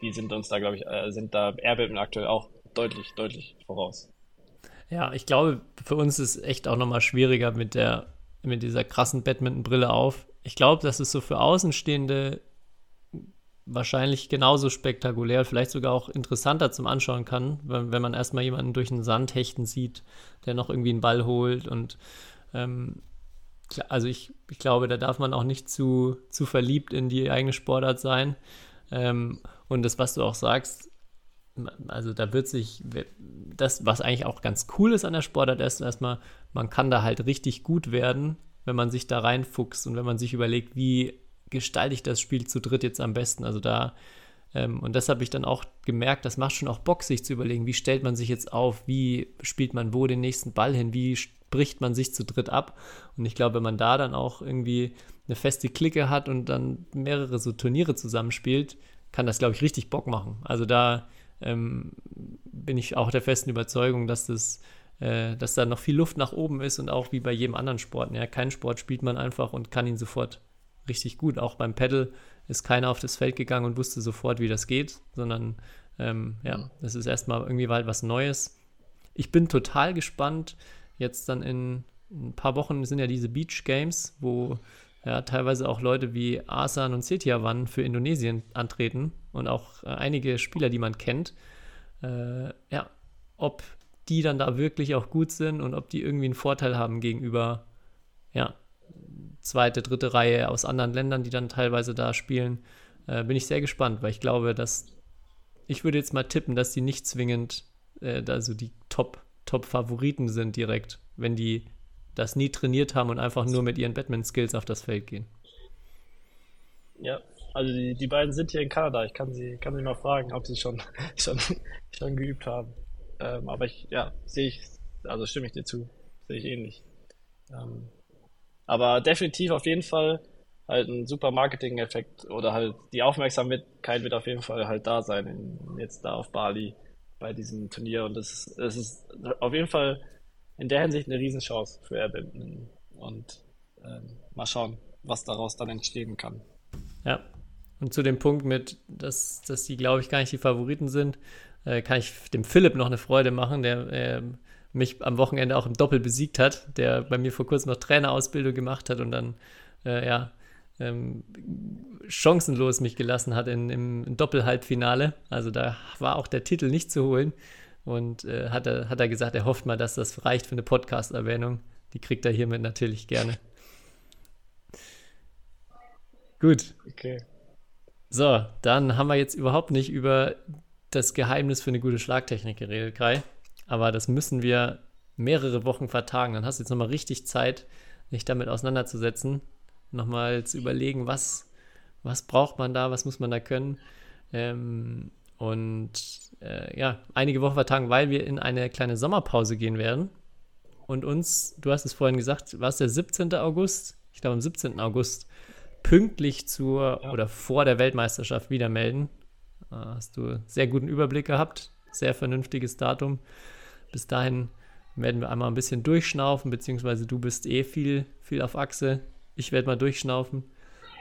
die sind uns da, glaube ich, äh, sind da Airbnb aktuell auch deutlich, deutlich voraus. Ja, ich glaube, für uns ist echt auch nochmal schwieriger mit der, mit dieser krassen Badminton-Brille auf. Ich glaube, das ist so für Außenstehende wahrscheinlich genauso spektakulär, vielleicht sogar auch interessanter zum Anschauen kann, wenn, wenn man erstmal jemanden durch den Sand hechten sieht, der noch irgendwie einen Ball holt und ähm, also ich, ich glaube, da darf man auch nicht zu, zu verliebt in die eigene Sportart sein. Ähm, und das, was du auch sagst, also da wird sich, das, was eigentlich auch ganz cool ist an der Sportart, ist erstmal, man kann da halt richtig gut werden, wenn man sich da reinfuchst und wenn man sich überlegt, wie gestalte ich das Spiel zu dritt jetzt am besten. Also da, ähm, und das habe ich dann auch gemerkt, das macht schon auch Bock, sich zu überlegen, wie stellt man sich jetzt auf, wie spielt man wo den nächsten Ball hin, wie bricht man sich zu dritt ab. Und ich glaube, wenn man da dann auch irgendwie eine feste Clique hat und dann mehrere so Turniere zusammenspielt, kann das, glaube ich, richtig Bock machen. Also da ähm, bin ich auch der festen Überzeugung, dass das äh, dass da noch viel Luft nach oben ist und auch wie bei jedem anderen Sport. Ja, keinen Sport spielt man einfach und kann ihn sofort richtig gut. Auch beim Pedal ist keiner auf das Feld gegangen und wusste sofort, wie das geht, sondern ähm, ja, das ist erstmal irgendwie halt was Neues. Ich bin total gespannt, jetzt dann in ein paar Wochen sind ja diese Beach Games, wo ja, teilweise auch Leute wie Asan und Setiawan für Indonesien antreten und auch äh, einige Spieler, die man kennt. Äh, ja, ob die dann da wirklich auch gut sind und ob die irgendwie einen Vorteil haben gegenüber, ja, zweite, dritte Reihe aus anderen Ländern, die dann teilweise da spielen, äh, bin ich sehr gespannt, weil ich glaube, dass ich würde jetzt mal tippen, dass die nicht zwingend, äh, also die Top Top-Favoriten sind direkt, wenn die das nie trainiert haben und einfach nur mit ihren Batman-Skills auf das Feld gehen. Ja, also die, die beiden sind hier in Kanada. Ich kann sie, kann sie mal fragen, ob sie schon, schon, schon geübt haben. Ähm, aber ich, ja, sehe ich, also stimme ich dir zu, sehe ich ähnlich. Ähm, aber definitiv auf jeden Fall halt ein super Marketing-Effekt oder halt die Aufmerksamkeit wird auf jeden Fall halt da sein, in, jetzt da auf Bali bei diesem Turnier. Und das, das ist auf jeden Fall in der Hinsicht eine Riesenchance für Airbnb. Und ähm, mal schauen, was daraus dann entstehen kann. Ja. Und zu dem Punkt mit, dass, dass die, glaube ich, gar nicht die Favoriten sind, äh, kann ich dem Philipp noch eine Freude machen, der äh, mich am Wochenende auch im Doppel besiegt hat, der bei mir vor kurzem noch Trainerausbildung gemacht hat und dann äh, ja ähm, chancenlos mich gelassen hat in, im Doppelhalbfinale. Also da war auch der Titel nicht zu holen. Und äh, hat, er, hat er gesagt, er hofft mal, dass das reicht für eine Podcast-Erwähnung. Die kriegt er hiermit natürlich gerne. Gut. Okay. So, dann haben wir jetzt überhaupt nicht über das Geheimnis für eine gute Schlagtechnik geredet, Kai. Aber das müssen wir mehrere Wochen vertagen. Dann hast du jetzt nochmal richtig Zeit, dich damit auseinanderzusetzen nochmal zu überlegen, was, was braucht man da, was muss man da können. Ähm, und äh, ja, einige Wochen vertagen, weil wir in eine kleine Sommerpause gehen werden und uns, du hast es vorhin gesagt, war es der 17. August? Ich glaube, am 17. August pünktlich zur ja. oder vor der Weltmeisterschaft wieder melden. Da hast du sehr guten Überblick gehabt, sehr vernünftiges Datum. Bis dahin werden wir einmal ein bisschen durchschnaufen, beziehungsweise du bist eh viel, viel auf Achse. Ich werde mal durchschnaufen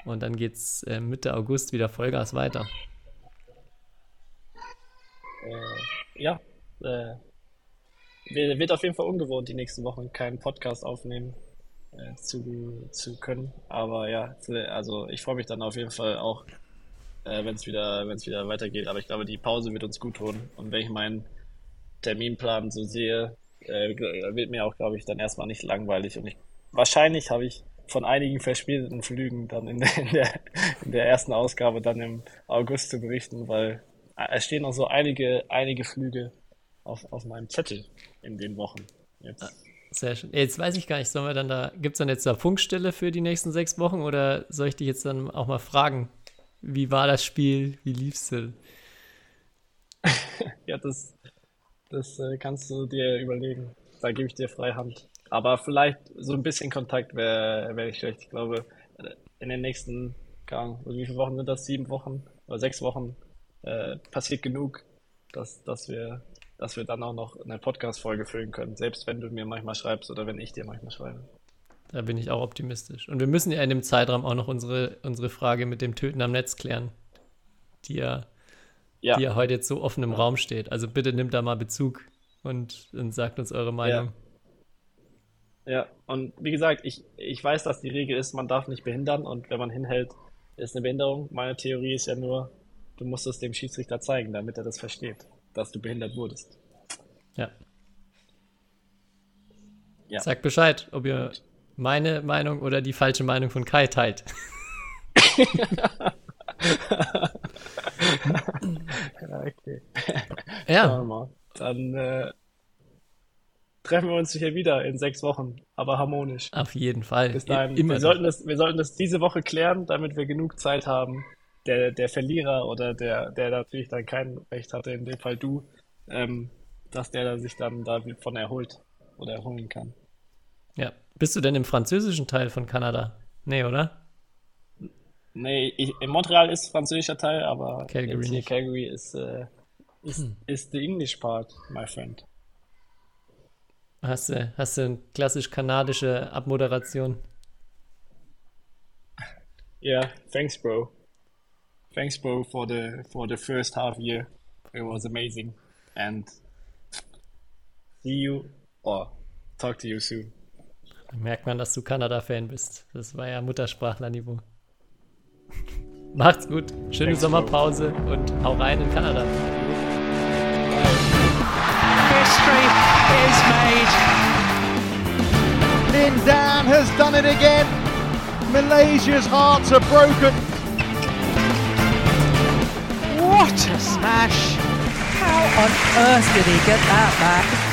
und dann geht es äh, Mitte August wieder Vollgas weiter. Äh, ja, äh, wird auf jeden Fall ungewohnt, die nächsten Wochen keinen Podcast aufnehmen äh, zu, zu können. Aber ja, also ich freue mich dann auf jeden Fall auch, äh, wenn es wieder, wieder weitergeht. Aber ich glaube, die Pause wird uns gut tun. Und wenn ich meinen Terminplan so sehe, äh, wird mir auch, glaube ich, dann erstmal nicht langweilig. Und ich, wahrscheinlich habe ich von einigen verspäteten Flügen dann in der, in der, in der ersten Ausgabe dann im August zu berichten, weil es stehen noch so einige, einige Flüge auf, auf meinem Zettel in den Wochen. Jetzt. Sehr schön. Jetzt weiß ich gar nicht, sollen wir dann da, gibt es dann jetzt da Funkstille für die nächsten sechs Wochen oder soll ich dich jetzt dann auch mal fragen, wie war das Spiel, wie lief's denn? Ja, das, das äh, kannst du dir überlegen. Da gebe ich dir freie Hand. Aber vielleicht so ein bisschen Kontakt wäre wär nicht schlecht. Ich glaube, in den nächsten, keine Ahnung, wie viele Wochen sind das? Sieben Wochen oder sechs Wochen äh, passiert genug, dass, dass wir dass wir dann auch noch eine Podcast-Folge füllen können, selbst wenn du mir manchmal schreibst oder wenn ich dir manchmal schreibe. Da bin ich auch optimistisch. Und wir müssen ja in dem Zeitraum auch noch unsere, unsere Frage mit dem Töten am Netz klären, die ja, Ja, die ja heute jetzt so offen im Raum steht. Also bitte nimmt da mal Bezug und, und sagt uns eure Meinung. ja. Und wie gesagt, ich, ich weiß, dass die Regel ist, man darf nicht behindern und wenn man hinhält, ist eine Behinderung. Meine Theorie ist ja nur, du musst es dem Schiedsrichter zeigen, damit er das versteht, dass du behindert wurdest. Ja. Ja. Sagt Bescheid, ob ihr meine Meinung oder die falsche Meinung von Kai teilt. Ja, okay. Ja. Dann äh, treffen wir uns hier wieder in sechs Wochen, aber harmonisch. auf jeden Fall. Bis dahin, Immer. wir sollten das, wir sollten das diese Woche klären, damit wir genug Zeit haben. Der, der Verlierer oder der, der natürlich dann kein Recht hatte, in dem Fall du, ähm, dass der dann sich dann davon erholt oder erholen kann. Ja. Bist du denn im französischen Teil von Kanada? Nee, oder? Nee, ich, in Montreal ist französischer Teil, aber Calgary. Calgary ist, äh, ist, Hm. ist the English part, my friend. Hast du, hast du eine klassisch kanadische Abmoderation? Yeah, thanks, bro. Thanks, bro, for the for the first half year. It was amazing, and see you or talk to you soon. Da merkt man, dass du Kanada-Fan bist. Das war ja Muttersprachlerniveau. Macht's gut. Schöne Thanks, Sommerpause und hau rein in Kanada. History is made. Lin Dan has done it again. Malaysia's hearts are broken. What a smash! How on earth did he get that back?